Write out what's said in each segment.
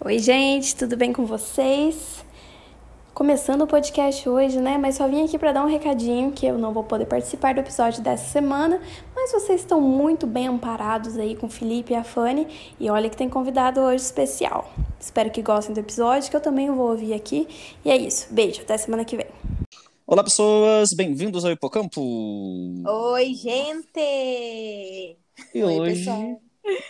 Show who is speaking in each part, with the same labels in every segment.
Speaker 1: Oi, gente, tudo bem com vocês? Começando o podcast hoje, né? Mas só vim aqui para dar um recadinho que eu não vou poder participar do episódio dessa semana, mas vocês estão muito bem amparados aí com o Felipe e a Fanny, e olha que tem convidado hoje especial. Espero que gostem do episódio, que eu também vou ouvir aqui. E é isso. Beijo, até semana que vem.
Speaker 2: Olá, pessoas, bem-vindos ao Hipocampo.
Speaker 3: Oi, gente.
Speaker 2: E
Speaker 3: Oi,
Speaker 2: hoje,
Speaker 3: pessoal.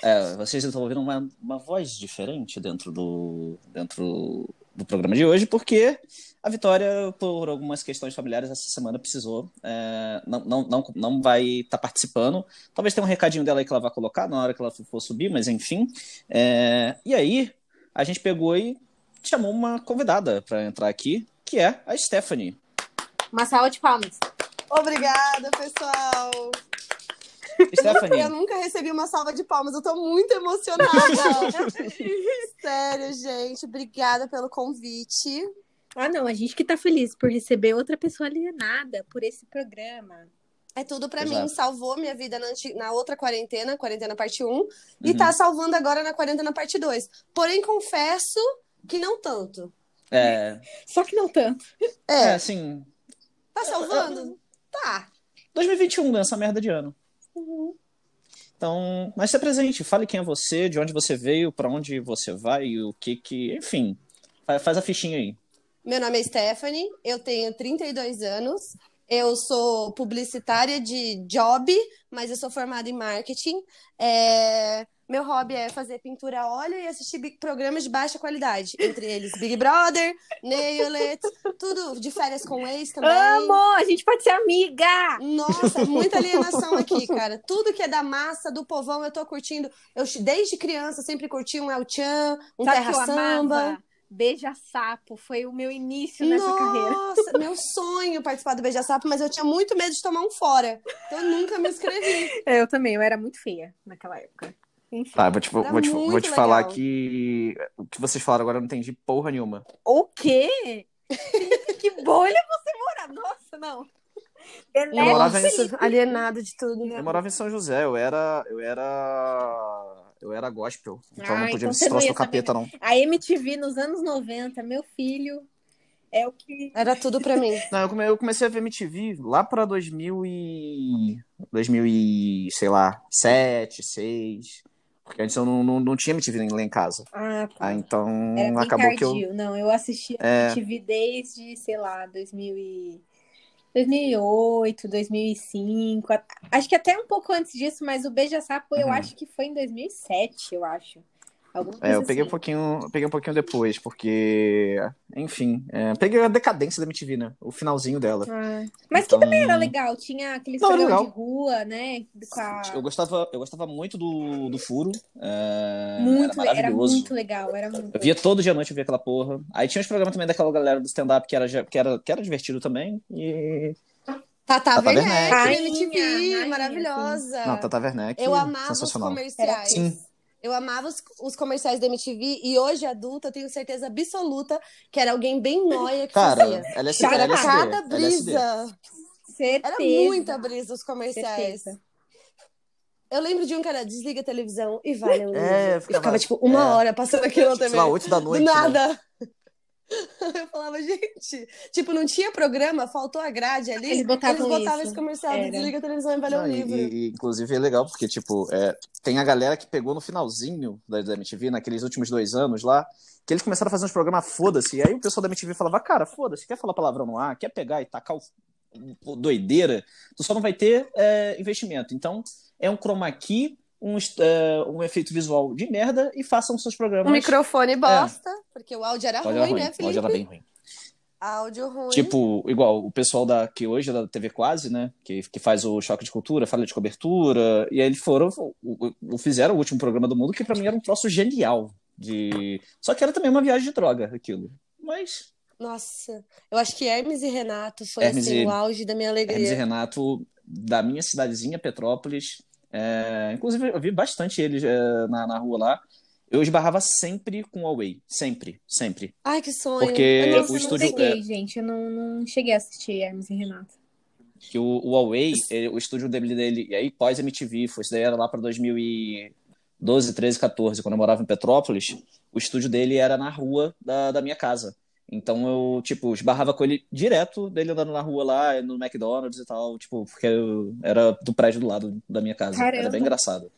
Speaker 2: É, vocês estão ouvindo uma, uma voz diferente dentro do dentro do programa de hoje, porque a Vitória, por algumas questões familiares, essa semana precisou, é, não, não, não, não vai estar participando. Talvez tenha um recadinho dela aí que ela vai colocar na hora que ela for subir, mas enfim. É, e aí, a gente pegou e chamou uma convidada para entrar aqui, que é a Stephanie.
Speaker 3: Uma salva de palmas.
Speaker 4: Obrigada, pessoal.
Speaker 2: Stephanie,
Speaker 4: Eu nunca recebi uma salva de palmas, eu tô muito emocionada. Sério, gente. Obrigada pelo convite.
Speaker 3: Ah, não, a gente que tá feliz por receber outra pessoa alienada por esse programa.
Speaker 4: É tudo pra
Speaker 2: Exato.
Speaker 4: mim. Salvou minha vida na, na outra quarentena, quarentena parte 1, e
Speaker 2: Uhum.
Speaker 4: tá salvando agora na quarentena parte 2. Porém, confesso que não tanto.
Speaker 2: é,
Speaker 3: Só que não tanto.
Speaker 2: é
Speaker 4: É,
Speaker 2: assim,
Speaker 4: tá salvando? Tá.
Speaker 2: 2021, né? Essa merda de ano.
Speaker 4: Uhum.
Speaker 2: Então, mas se presente, fale quem é você, de onde você veio, pra onde você vai e o que que, enfim, fa- faz a fichinha aí.
Speaker 4: Meu nome é Stephanie, eu tenho 32 anos, eu sou publicitária de job, mas eu sou formada em marketing. É, Meu hobby é fazer pintura a óleo e assistir programas de baixa qualidade, entre eles Big Brother, Nailed, tudo de férias com ex também.
Speaker 3: Amo! A gente pode ser amiga!
Speaker 4: Nossa, muita alienação aqui, cara. Tudo que é da massa, do povão, eu tô curtindo. Eu, desde criança, sempre curti um El Chan, um
Speaker 3: Sabe
Speaker 4: Terra Samba.
Speaker 3: amava? Beija Sapo. Foi o meu início nessa carreira.
Speaker 4: Nossa, meu sonho participar do Beija Sapo, mas eu tinha muito medo de tomar um fora. Então eu nunca me inscrevi.
Speaker 3: É, Eu também, eu era muito feia naquela época. Enfim.
Speaker 2: Tá, vou te, vou te, vou te falar que o que vocês falaram agora eu não entendi porra nenhuma.
Speaker 3: O quê? Que bolha você mora? Nossa, não. Delete.
Speaker 2: Eu morava em-
Speaker 4: alienado de tudo.
Speaker 2: Eu morava em São José, eu era, eu era, eu era gospel, então
Speaker 3: Ah,
Speaker 2: não podia
Speaker 3: então
Speaker 2: me troço do capeta não.
Speaker 3: A MTV nos anos 90, meu filho, é o que.
Speaker 4: Era tudo pra mim.
Speaker 2: Não, eu, eu comecei a ver MTV lá pra 2000 e 2000 e, sei lá, 7, 6, porque antes eu não, não, não tinha MTV lá em casa.
Speaker 3: Ah, tá.
Speaker 2: Ah, então
Speaker 3: Era
Speaker 2: acabou que eu.
Speaker 3: Não, eu assisti
Speaker 2: É.
Speaker 3: MTV desde, sei lá, 2000 e... 2008, 2005. a- Acho que até um pouco antes disso, mas o Beija Sapo eu
Speaker 2: Uhum.
Speaker 3: acho que foi em 2007, eu acho. Alguma
Speaker 2: É, eu peguei um
Speaker 3: assim.
Speaker 2: pouquinho, eu peguei um pouquinho depois, porque, enfim, é, peguei a decadência da MTV, né? O finalzinho dela.
Speaker 3: Ah, Mas
Speaker 2: Então-
Speaker 3: que também era legal, tinha aqueles
Speaker 2: Não,
Speaker 3: de rua, né? Com a...
Speaker 2: Eu gostava, eu gostava muito do, do Furo. é,
Speaker 3: Muito,
Speaker 2: era
Speaker 3: era,
Speaker 2: maravilhoso.
Speaker 3: muito legal, era muito
Speaker 2: Eu via todo dia à noite, eu via aquela porra. Aí tinha os programas também daquela galera do stand-up que era, que, era, que era divertido também. E.
Speaker 4: Tata
Speaker 2: Tata
Speaker 4: Werneck,
Speaker 2: Werneck.
Speaker 4: MTV,
Speaker 3: rainha,
Speaker 4: maravilhosa.
Speaker 2: Não, Tata Werneck.
Speaker 4: Eu amava os comerciais.
Speaker 2: Sim.
Speaker 4: Eu amava os, os comerciais da MTV e hoje, adulta, eu tenho certeza absoluta que era alguém bem noia que
Speaker 2: Cara,
Speaker 4: fazia.
Speaker 2: LSD,
Speaker 4: Era
Speaker 2: LSD,
Speaker 4: cada
Speaker 2: LSD.
Speaker 4: brisa.
Speaker 3: certeza.
Speaker 4: Era muita brisa os comerciais.
Speaker 3: Certeza.
Speaker 4: Eu lembro de um que era desliga a televisão e vai.
Speaker 2: É, ficava-
Speaker 4: ficava, tipo, uma
Speaker 2: é.
Speaker 4: hora passando aquilo na
Speaker 2: Sei lá, 8 da noite.
Speaker 4: Do
Speaker 2: né?
Speaker 4: Eu falava, gente, tipo, não tinha programa, faltou a grade ali.
Speaker 3: Eles botavam isso.
Speaker 4: esse comercial,
Speaker 3: Era.
Speaker 4: desliga a televisão e vai ler um livro.
Speaker 2: e, e, inclusive é legal, porque, tipo, é, tem a galera que pegou no finalzinho da, da MTV, naqueles últimos dois anos lá, que eles começaram a fazer uns programas foda-se. E aí o pessoal da MTV falava, cara, foda-se, quer falar palavrão no ar, quer pegar e tacar o, o doideira, tu só não vai ter é, investimento. Então, é um chroma key, um, é, um efeito visual de merda e façam seus programas.
Speaker 4: Um microfone bosta, porque o áudio era
Speaker 2: Áudio
Speaker 4: ruim,
Speaker 2: era ruim,
Speaker 4: né,
Speaker 2: o áudio
Speaker 4: Felipe?
Speaker 2: era bem ruim.
Speaker 4: Áudio ruim.
Speaker 2: Tipo, igual o pessoal da que hoje é da TV Quase, né? Que, que faz o Choque de Cultura, Falha de Cobertura, e aí eles foram, o- o- fizeram o último programa do mundo, que pra mim era um troço genial. De... Só que era também uma viagem de droga, aquilo. Mas
Speaker 4: Nossa, eu acho que Hermes e Renato foi
Speaker 2: Hermes
Speaker 4: assim,
Speaker 2: e-
Speaker 4: o auge da minha
Speaker 2: Hermes e
Speaker 4: alegria.
Speaker 2: Renato, da minha cidadezinha, Petrópolis, é, inclusive eu vi bastante eles é, na, na rua lá. Eu esbarrava sempre com o Huawei. Sempre, sempre.
Speaker 4: Ai, que sonho.
Speaker 2: Porque
Speaker 4: Eu
Speaker 2: o
Speaker 4: não-
Speaker 3: Esse eu não
Speaker 2: estúdio-
Speaker 3: peguei, gente. Eu não, não cheguei a assistir Hermes e Renato.
Speaker 2: Que o, o Huawei, ele- o estúdio dele, dele, e aí pós-MTV, foi, isso daí era lá pra 2012, 13, 14, quando eu morava em Petrópolis. o estúdio dele era na rua da, da minha casa. Então eu, tipo, esbarrava com ele direto, dele andando na rua lá, no McDonald's e tal, tipo, porque eu era do prédio do lado da minha casa.
Speaker 3: Caramba.
Speaker 2: Era bem engraçado.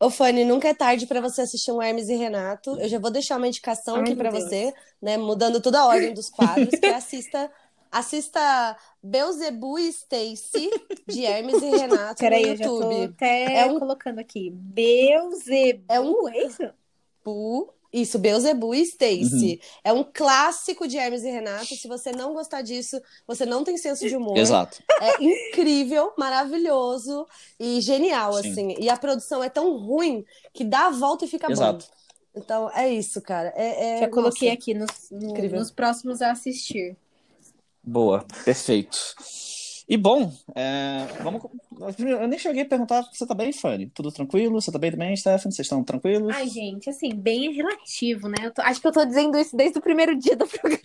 Speaker 4: Ô, Fanny, nunca é tarde pra você assistir um Hermes e Renato. Eu já vou deixar uma indicação
Speaker 3: Ai,
Speaker 4: aqui
Speaker 3: Deus.
Speaker 4: você, né? Mudando toda a ordem dos quadros, que é assista, assista Beuzebu e Stacy, de Hermes e Renato
Speaker 3: Peraí,
Speaker 4: no
Speaker 3: eu já tô
Speaker 4: YouTube.
Speaker 3: até
Speaker 4: É um-
Speaker 3: colocando aqui. Beuzebu,
Speaker 4: É um-
Speaker 3: é isso?
Speaker 4: Bu- Isso, Beuzebu e Stacy. É um clássico de Hermes e Renato. Se você não gostar disso, você não tem senso de humor.
Speaker 2: Exato.
Speaker 4: É incrível, maravilhoso e genial,
Speaker 2: Sim.
Speaker 4: assim. E a produção é tão ruim que dá a volta e fica
Speaker 2: Exato.
Speaker 4: bom. Então, é isso, cara. É, é-
Speaker 3: Já coloquei
Speaker 4: nossa.
Speaker 3: aqui nos, no- nos próximos a assistir.
Speaker 2: Boa, perfeito. E bom, é, vamos. Eu nem cheguei a perguntar se você tá bem, Fanny. Tudo tranquilo? Você tá bem também, Stephanie? Vocês estão tranquilos?
Speaker 3: Ai, gente, assim, bem relativo, né? Eu tô- acho que eu tô dizendo isso desde o primeiro dia do programa.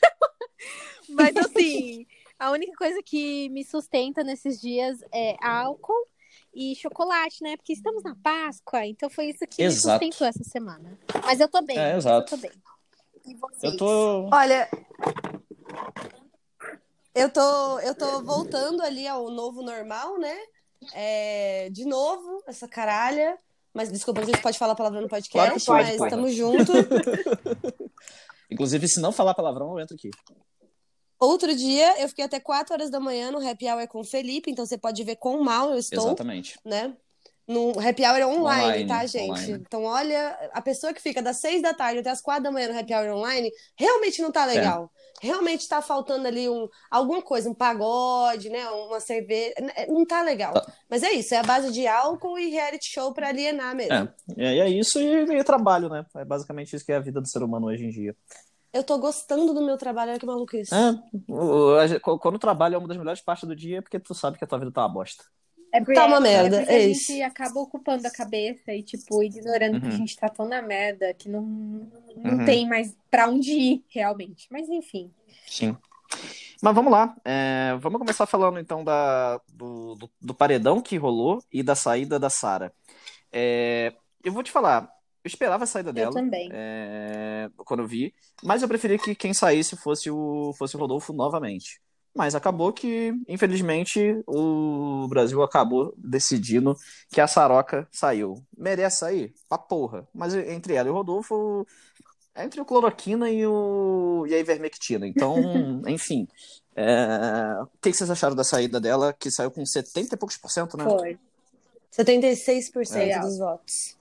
Speaker 3: Mas, assim, a única coisa que me sustenta nesses dias é álcool e chocolate, né? Porque estamos na Páscoa, então foi isso que
Speaker 2: Exato.
Speaker 3: me sustentou essa semana. Mas eu tô bem,
Speaker 2: É, exato.
Speaker 3: eu tô bem. E vocês?
Speaker 2: Eu tô.
Speaker 4: Olha, eu tô, eu tô voltando ali ao novo normal, né? É, de novo, essa caralha. Mas desculpa, a gente pode falar palavrão no podcast,
Speaker 2: Claro pode,
Speaker 4: mas estamos juntos.
Speaker 2: Inclusive, se não falar palavrão, eu entro aqui.
Speaker 4: Outro dia, eu fiquei até 4 horas da manhã no Happy Hour com o Felipe, então você pode ver quão mal eu estou.
Speaker 2: Exatamente.
Speaker 4: né? No happy hour online,
Speaker 2: Online,
Speaker 4: tá, gente?
Speaker 2: online.
Speaker 4: Então, olha, a pessoa que fica das seis da tarde até as quatro da manhã no happy hour online realmente não tá legal. Realmente tá faltando ali um, alguma coisa, um pagode, né? Uma cerveja. Não tá legal.
Speaker 2: Tá.
Speaker 4: Mas é isso, é a base de álcool e reality show pra alienar mesmo.
Speaker 2: É, e é isso e, e trabalho, né? É basicamente isso que é a vida do ser humano hoje em dia.
Speaker 4: Eu tô gostando do meu trabalho, olha que maluquice.
Speaker 2: É, quando o trabalho é uma das melhores partes do dia, é porque tu sabe que a tua vida tá uma bosta.
Speaker 3: É porque,
Speaker 4: Tá uma merda,
Speaker 3: porque
Speaker 4: é
Speaker 3: a
Speaker 4: isso.
Speaker 3: gente acaba ocupando a cabeça e, tipo, ignorando que a
Speaker 2: Uhum.
Speaker 3: gente tá tão na merda que não, não
Speaker 2: Uhum.
Speaker 3: tem mais pra onde ir, realmente. Mas enfim.
Speaker 2: Sim. Mas vamos lá. É, vamos começar falando então da, do, do, do paredão que rolou e da saída da Sara. É, eu vou te falar, eu esperava a saída
Speaker 3: Eu
Speaker 2: dela
Speaker 3: também.
Speaker 2: é, quando eu vi, mas eu preferia que quem saísse fosse o, fosse o Rodolfo novamente. Mas acabou que, infelizmente, o Brasil acabou decidindo que a Saroca saiu. Merece sair? Pra porra. Mas entre ela e o Rodolfo, é entre o cloroquina e, o, e a ivermectina. Então, enfim. É, O que vocês acharam da saída dela, que saiu com 70 e poucos por cento, né?
Speaker 3: Foi.
Speaker 4: 76%
Speaker 3: É.
Speaker 4: dos votos.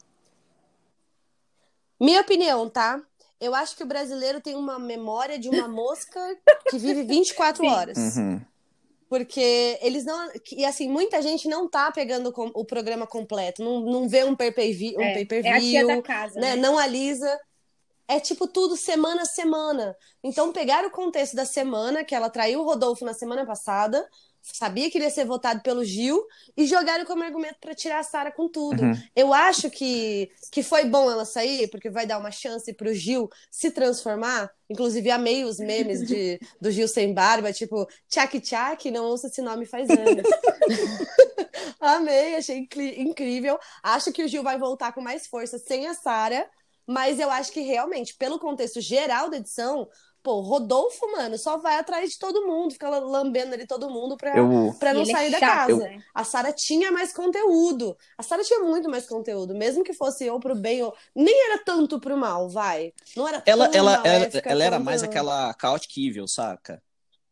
Speaker 4: Minha opinião, tá? Eu acho que o brasileiro tem uma memória de uma mosca que vive 24
Speaker 3: Sim.
Speaker 4: horas.
Speaker 2: Uhum.
Speaker 4: Porque eles não. E assim, muita gente não tá pegando o programa completo, não, não vê um pay-per-view, um
Speaker 3: É,
Speaker 4: pay-per-view,
Speaker 3: é a tia da casa,
Speaker 4: né?
Speaker 3: né?
Speaker 4: Não alisa. É tipo tudo semana a semana. Então, pegaram o contexto da semana, que ela traiu o Rodolfo na semana passada, sabia que ele ia ser votado pelo Gil, e jogaram como argumento pra tirar a Sara com tudo.
Speaker 2: Uhum.
Speaker 4: Eu acho que, que foi bom ela sair, porque vai dar uma chance pro Gil se transformar. Inclusive, amei os memes de, do Gil sem barba, tipo, tchac tchac, não ouça esse nome faz anos. amei, achei incrível. Acho que o Gil vai voltar com mais força sem a Sara, mas eu acho que realmente, pelo contexto geral da edição, pô, Rodolfo, mano, só vai atrás de todo mundo, fica lambendo ali todo mundo pra,
Speaker 2: Eu,
Speaker 4: pra não
Speaker 3: é
Speaker 4: sair da
Speaker 3: chato,
Speaker 4: casa.
Speaker 3: né?
Speaker 4: A Sara tinha mais conteúdo. A Sara tinha muito mais conteúdo, mesmo que fosse ou pro bem ou. Nem era tanto pro mal, vai. Não era
Speaker 2: ela,
Speaker 4: tão
Speaker 2: ela, ela, ela era mais aquela chaotic evil, saca?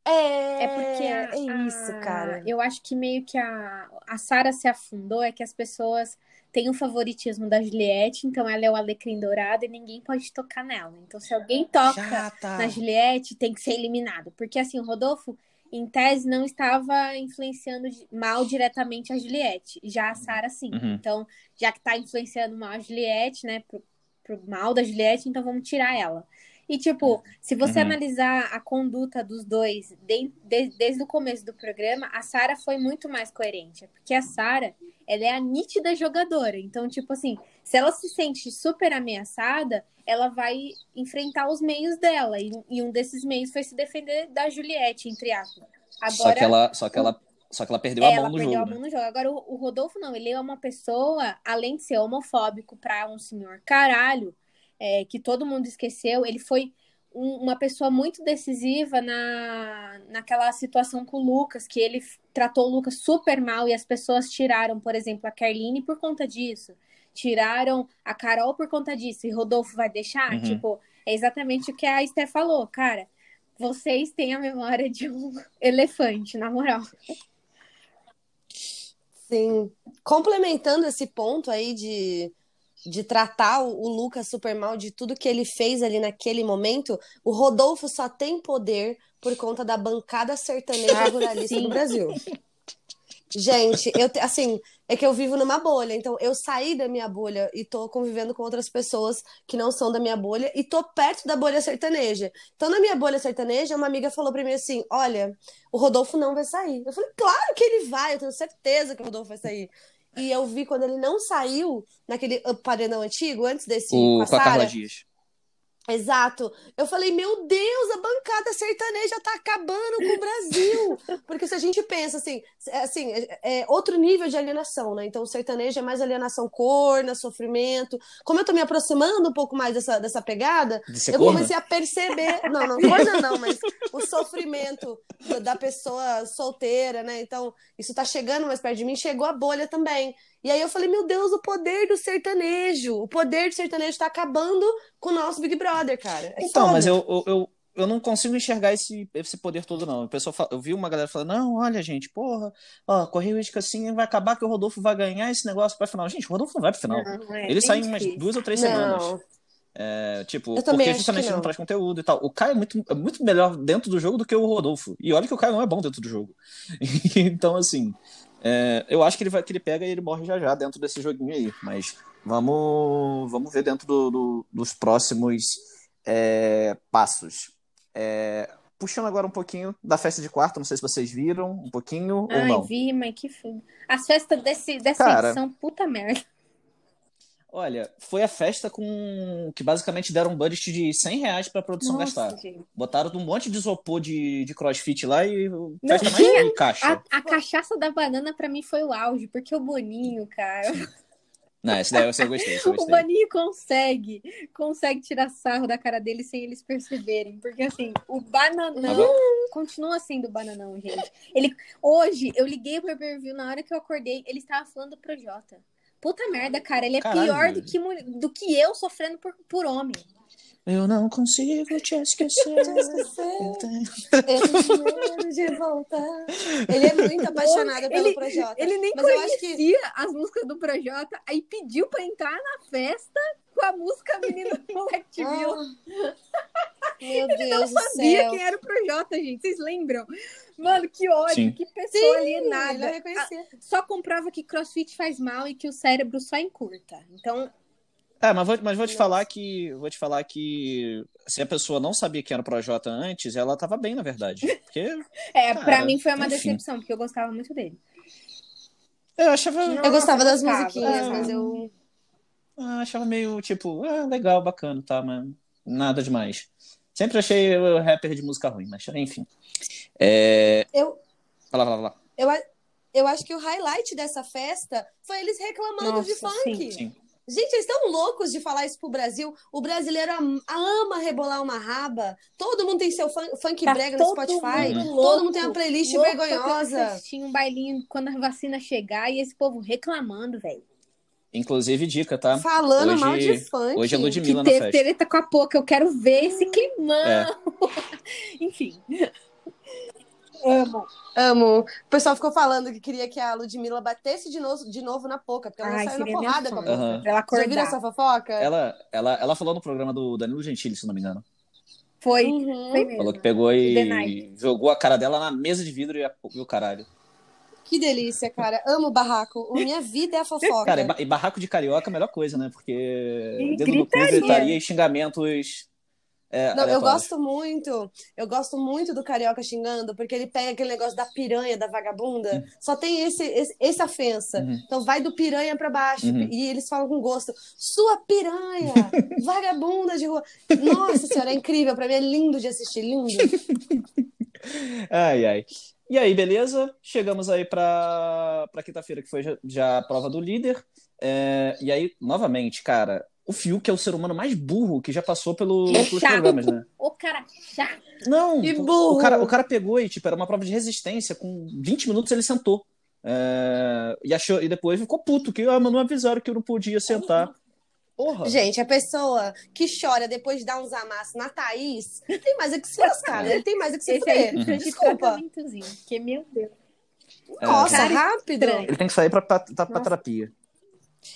Speaker 4: É,
Speaker 3: É porque a-
Speaker 4: é isso,
Speaker 3: a-
Speaker 4: cara.
Speaker 3: Eu acho que meio que a, a Sara se afundou é que as pessoas têm o favoritismo da Juliette, então ela é o alecrim dourado e ninguém pode tocar nela. Então, se alguém toca
Speaker 2: Chata.
Speaker 3: na Juliette, tem que ser eliminado. Porque assim, o Rodolfo, em tese, não estava influenciando mal diretamente a Juliette. Já a Sara, sim.
Speaker 2: Uhum.
Speaker 3: Então, já que tá influenciando mal a Juliette, né, pro, pro mal da Juliette, então vamos tirar ela. E, tipo, se você
Speaker 2: Uhum.
Speaker 3: analisar a conduta dos dois de- de- desde o começo do programa, a Sara foi muito mais coerente. Porque a Sara, ela é a nítida jogadora. Então, tipo assim, se ela se sente super ameaçada, ela vai enfrentar os meios dela. E, e um desses meios foi se defender da Juliette, entre aspas. Agora,
Speaker 2: Só que ela, só que ela, só que ela perdeu a
Speaker 3: ela
Speaker 2: mão no
Speaker 3: perdeu
Speaker 2: jogo.
Speaker 3: a
Speaker 2: né?
Speaker 3: mão no jogo. Agora, o, o Rodolfo não, ele é uma pessoa, além de ser homofóbico pra um senhor caralho, é, que todo mundo esqueceu, ele foi um, uma pessoa muito decisiva na, naquela situação com o Lucas, que ele tratou o Lucas super mal e as pessoas tiraram, por exemplo, a Carline por conta disso. Tiraram a Carol por conta disso. E Rodolfo vai deixar?
Speaker 2: Uhum.
Speaker 3: Tipo, é exatamente o que a Esté falou, cara. Vocês têm a memória de um elefante, na moral.
Speaker 4: Sim. Complementando esse ponto aí de, de tratar o, o Lucas super mal de tudo que ele fez ali naquele momento, o Rodolfo só tem poder por conta da bancada sertaneja ruralista
Speaker 3: sim.
Speaker 4: do Brasil. Gente, eu assim, é que eu vivo numa bolha, então eu saí da minha bolha e tô convivendo com outras pessoas que não são da minha bolha e tô perto da bolha sertaneja. Então, na minha bolha sertaneja, uma amiga falou pra mim assim: Olha, o Rodolfo não vai sair. Eu falei, claro que ele vai, eu tenho certeza que o Rodolfo vai sair. E eu vi quando ele não saiu naquele paredão antigo, antes desse
Speaker 2: O,
Speaker 4: com a
Speaker 2: Carla. Dias.
Speaker 4: Exato. Eu falei, meu Deus, a bancada sertaneja tá acabando com o Brasil. Porque se a gente pensa assim, é, assim, é, é outro nível de alienação, né? Então o sertanejo é mais alienação corna, sofrimento. Como eu tô me aproximando um pouco mais dessa, dessa pegada, eu
Speaker 2: corna?
Speaker 4: comecei a perceber. Não, não, corna não, mas o sofrimento da- da pessoa solteira, né? Então, isso tá chegando mais perto de mim, chegou a bolha também. E aí eu falei, meu Deus, o poder do sertanejo. O poder do sertanejo tá acabando com o nosso Big Brother, cara. É
Speaker 2: Então,
Speaker 4: foda.
Speaker 2: mas eu, eu, eu, eu não consigo enxergar esse, esse poder todo, não. O pessoal fala- eu vi uma galera falando, não, olha, gente, porra, ó, correu risco assim, vai acabar que o Rodolfo vai ganhar esse negócio pra final. Gente, o Rodolfo não vai pra final.
Speaker 3: Não, é
Speaker 2: Ele sai em umas duas ou três semanas.
Speaker 4: Não.
Speaker 2: É, tipo, porque justamente não
Speaker 4: não.
Speaker 2: traz conteúdo e tal. O Caio é muito, é muito melhor dentro do jogo do que o Rodolfo. E olha que o Caio não é bom dentro do jogo. então, assim, é, eu acho que ele, vai, que ele pega e ele morre já já dentro desse joguinho aí. Mas vamos, vamos ver dentro do- do- dos próximos é, passos. É, puxando agora um pouquinho da festa de quarto, não sei se vocês viram, um pouquinho ou
Speaker 3: Ai,
Speaker 2: não.
Speaker 3: vi, mas que foda. As festas desse, dessa
Speaker 2: Cara.
Speaker 3: edição, puta merda.
Speaker 2: Olha, foi a festa com que basicamente deram um budget de 100 reais pra produção gastar.
Speaker 3: Nossa, gente.
Speaker 2: Botaram um monte de isopor de, de crossfit lá e
Speaker 3: Não,
Speaker 2: festa mais
Speaker 3: tinha-
Speaker 2: de caixa.
Speaker 3: A, a cachaça da banana pra mim foi o auge, porque o Boninho, cara.
Speaker 2: Não, esse daí eu, eu gostei, eu
Speaker 3: O
Speaker 2: gostei.
Speaker 3: Boninho consegue, consegue tirar sarro da cara dele sem eles perceberem. Porque assim, o bananão
Speaker 2: Agora-
Speaker 3: continua sendo bananão, gente. Ele, hoje, eu liguei pro pay-per-view na hora que eu acordei, ele estava falando do Projota. Puta merda, cara, ele é
Speaker 2: Caralho,
Speaker 3: pior do que, do que eu sofrendo por, por homem.
Speaker 2: Eu não consigo te esquecer.
Speaker 4: Esse medo de voltar. Ele é muito apaixonado pelo
Speaker 3: Ele-
Speaker 4: Projota.
Speaker 3: Ele nem
Speaker 4: Mas eu acho que
Speaker 3: conhecia as músicas do Projota, aí pediu pra entrar na festa com a música Menina do Moleque Te Viu.
Speaker 4: Ah, Meu
Speaker 3: Não
Speaker 4: Deus do
Speaker 3: sabia
Speaker 4: céu.
Speaker 3: quem era o Projota, gente. Vocês lembram? Mano, que ódio,
Speaker 2: Sim.
Speaker 3: que pessoa
Speaker 4: Sim,
Speaker 3: alienada.
Speaker 4: ele não reconhecia.
Speaker 3: Só comprova que crossfit faz mal e que o cérebro só encurta. Então,
Speaker 2: É, mas vou, mas vou te falar que. Vou te falar que se a pessoa não sabia quem era o Projota antes, ela tava bem, na verdade. Porque
Speaker 3: é,
Speaker 2: Cara,
Speaker 3: pra mim foi uma
Speaker 2: enfim.
Speaker 3: decepção, porque eu gostava muito dele.
Speaker 2: eu achava.
Speaker 4: Eu gostava das musiquinhas,
Speaker 2: Ah.
Speaker 4: mas eu.
Speaker 2: Eu achava meio tipo, ah, legal, bacana, tá, mas nada demais. Sempre achei o rapper de música ruim, mas enfim. É.
Speaker 4: Eu,
Speaker 2: lá, vai lá.
Speaker 4: eu, eu acho que o highlight dessa festa foi eles reclamando de
Speaker 3: Nossa,
Speaker 4: funk.
Speaker 3: sim.
Speaker 2: Sim.
Speaker 4: Gente, eles estão loucos de falar isso pro Brasil. O brasileiro am- ama rebolar uma raba. Todo mundo tem seu fun- funk
Speaker 3: Tá
Speaker 4: brega no
Speaker 3: todo
Speaker 4: Spotify.
Speaker 3: mundo
Speaker 4: Todo
Speaker 3: louco,
Speaker 4: mundo tem uma playlist vergonhosa.
Speaker 3: assistir um bailinho quando a vacina chegar e esse povo reclamando, velho.
Speaker 2: Inclusive, dica, tá?
Speaker 4: Falando
Speaker 2: Hoje-
Speaker 4: mal de funk.
Speaker 2: Hoje é
Speaker 3: Que
Speaker 2: Ludmilla na
Speaker 3: teve
Speaker 2: festa.
Speaker 3: treta com a Poca, eu quero ver esse climão.
Speaker 2: É.
Speaker 3: Enfim. Amo.
Speaker 4: Amo. O pessoal ficou falando que queria que a Ludmilla batesse de novo, de novo na Poca, porque ela não
Speaker 3: Ai,
Speaker 4: saiu na porrada com a. Poca.
Speaker 3: Pra ela
Speaker 4: Você viram
Speaker 3: acordar.
Speaker 4: essa fofoca?
Speaker 2: Ela, ela, ela falou no programa do Danilo Gentili, se não me engano.
Speaker 3: Foi,
Speaker 4: Uhum.
Speaker 3: foi mesmo.
Speaker 2: Falou que pegou e jogou a cara dela na mesa de vidro e, a, e o caralho.
Speaker 4: Que delícia, cara. Amo o barraco. O Minha vida é a fofoca.
Speaker 2: Cara, e, ba- barraco de carioca é a melhor coisa, né? Porque
Speaker 3: E
Speaker 2: dedo no cu,
Speaker 3: gritaria.
Speaker 2: gritaria e xingamentos. é,
Speaker 4: Não, eu gosto muito, eu gosto muito do Carioca xingando, porque ele pega aquele negócio da piranha, da vagabunda, só tem esse, esse, essa ofensa.
Speaker 2: Uhum.
Speaker 4: Então vai do piranha pra baixo,
Speaker 2: Uhum.
Speaker 4: e eles falam com gosto, sua piranha, vagabunda de rua. Nossa senhora, é incrível, pra mim é lindo de assistir, lindo.
Speaker 2: Ai, ai. E aí, beleza? Chegamos aí pra, pra quinta-feira, que foi já, já a prova do líder. É, e aí, novamente, cara, o Fiuk é o ser humano mais burro que já passou pelo,
Speaker 3: É
Speaker 2: pelos
Speaker 3: chato.
Speaker 2: programas, né?
Speaker 3: O cara chato.
Speaker 2: Não,
Speaker 4: Que
Speaker 2: o-
Speaker 4: burro!
Speaker 2: O, cara, o cara pegou e, tipo, era uma prova de resistência. Com 20 minutos ele sentou. É, e, achou, e depois ficou puto, que ah, mas não avisaram que eu não podia sentar. Porra.
Speaker 4: Gente, a pessoa que chora depois de dar uns amassos na Thaís, tem mais é que se lascar, né? Ele tem mais é que se fuder.
Speaker 3: de
Speaker 4: Desculpa.
Speaker 3: Porque, meu Deus.
Speaker 4: Nossa,
Speaker 3: Cara
Speaker 4: rápido.
Speaker 2: Ele tem que sair pra, pra, pra, pra terapia.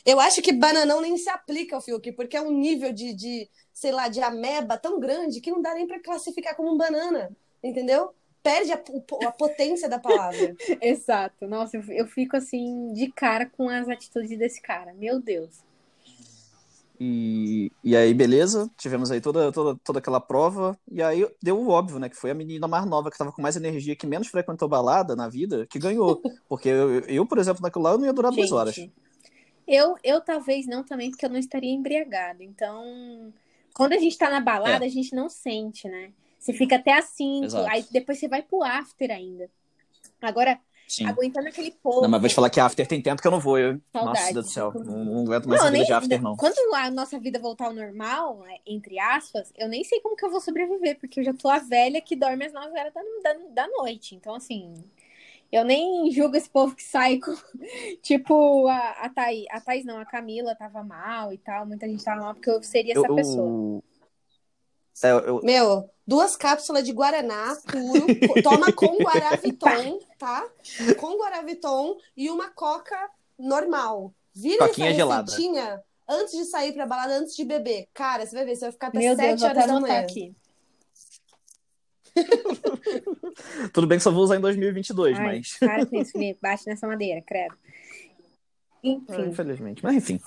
Speaker 4: Eu acho que bananão nem se aplica ao Fiuk, porque é um nível de, de, sei lá, de ameba tão grande que não dá nem pra classificar como um banana, entendeu? Perde a, a potência da palavra.
Speaker 3: Exato. Nossa, eu fico assim, de cara com as atitudes desse cara. Meu Deus.
Speaker 2: E, e aí, beleza, tivemos aí toda, toda, toda aquela prova, e aí deu o óbvio, né? Que foi a menina mais nova, que tava com mais energia, que menos frequentou balada na vida, que ganhou. Porque eu, eu, por exemplo, naquilo lá eu não ia durar duas horas.
Speaker 3: Eu, eu talvez não também, porque eu não estaria embriagada. Então, quando a gente tá na balada, a gente não sente, né? Você fica até às 5,
Speaker 2: Exato.
Speaker 3: aí depois você vai pro after ainda. Agora,
Speaker 2: Sim.
Speaker 3: aguentando aquele povo.
Speaker 2: Não, mas vou te falar que after tem tempo que eu não vou. Eu...
Speaker 3: Saudade.
Speaker 2: Nossa, Deus do céu. Não, não aguento mais
Speaker 3: Não, nem,
Speaker 2: de after, não.
Speaker 3: Quando a nossa vida voltar ao normal, é, entre aspas, eu nem sei como que eu vou sobreviver, porque eu já tô a velha que dorme às 9 horas da, da, da noite. Então, assim, eu nem julgo esse povo que sai com. tipo, a, a, Thaís, a Thaís não, a Camila tava mal e tal. Muita gente tava mal, porque eu seria essa
Speaker 2: Eu,
Speaker 3: pessoa.
Speaker 2: eu... É, eu-
Speaker 4: Meu, duas cápsulas de Guaraná puro, toma com Guaraviton, tá? Com Guaraviton e uma coca normal. Vira
Speaker 2: Coquinha
Speaker 4: essa
Speaker 2: gelada.
Speaker 4: receitinha antes de sair pra balada, antes de beber. Cara, você vai ver, você vai ficar até
Speaker 3: Meu Deus,
Speaker 4: 7
Speaker 3: vou até
Speaker 4: horas da manhã.
Speaker 3: aqui.
Speaker 2: Tudo bem que só vou usar em 2022,
Speaker 3: Ai,
Speaker 2: mas.
Speaker 3: para com isso, Felipe. Bate nessa madeira, credo.
Speaker 2: É,
Speaker 3: Enfim.
Speaker 2: infelizmente. Mas enfim.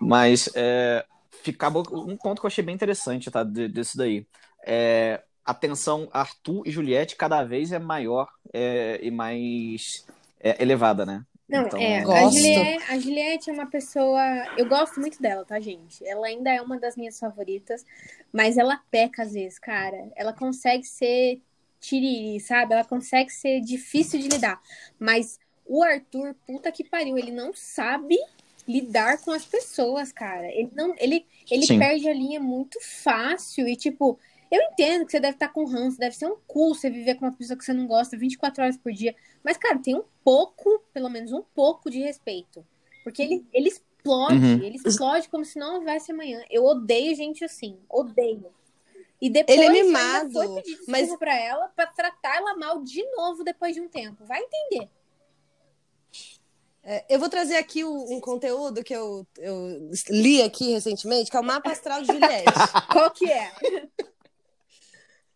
Speaker 2: Mas é, fica, um ponto que eu achei bem interessante, tá? de- Desse daí. É, a tensão Arthur e Juliette cada vez é maior é, e mais é, elevada, né?
Speaker 3: Não,
Speaker 2: Então,
Speaker 3: é, a. Juliette, a Juliette é uma pessoa. Eu gosto muito dela, tá, gente? Ela ainda é uma das minhas favoritas, mas ela peca às vezes, cara. Ela consegue ser tiriri, sabe? Ela consegue ser difícil de lidar. Mas o Arthur, puta que pariu, ele não sabe lidar com as pessoas, cara. Ele não, ele, ele
Speaker 2: Sim.
Speaker 3: perde a linha muito fácil e tipo, eu entendo que você deve estar com ranço, deve ser um cu você viver com uma pessoa que você não gosta 24 horas por dia. Mas, cara, tem um pouco, pelo menos um pouco de respeito. Porque ele, ele explode,
Speaker 2: Uhum.
Speaker 3: ele explode como se não houvesse amanhã. Eu odeio gente assim, odeio. E depois
Speaker 4: Ele é
Speaker 3: ainda
Speaker 4: mimado,
Speaker 3: foi pedir desculpa
Speaker 4: mas-
Speaker 3: pra ela pra tratar ela mal de novo depois de um tempo. Vai entender.
Speaker 4: É, eu vou trazer aqui um, um conteúdo que eu, eu li aqui recentemente, que é o mapa astral de Juliette.
Speaker 3: Qual que é?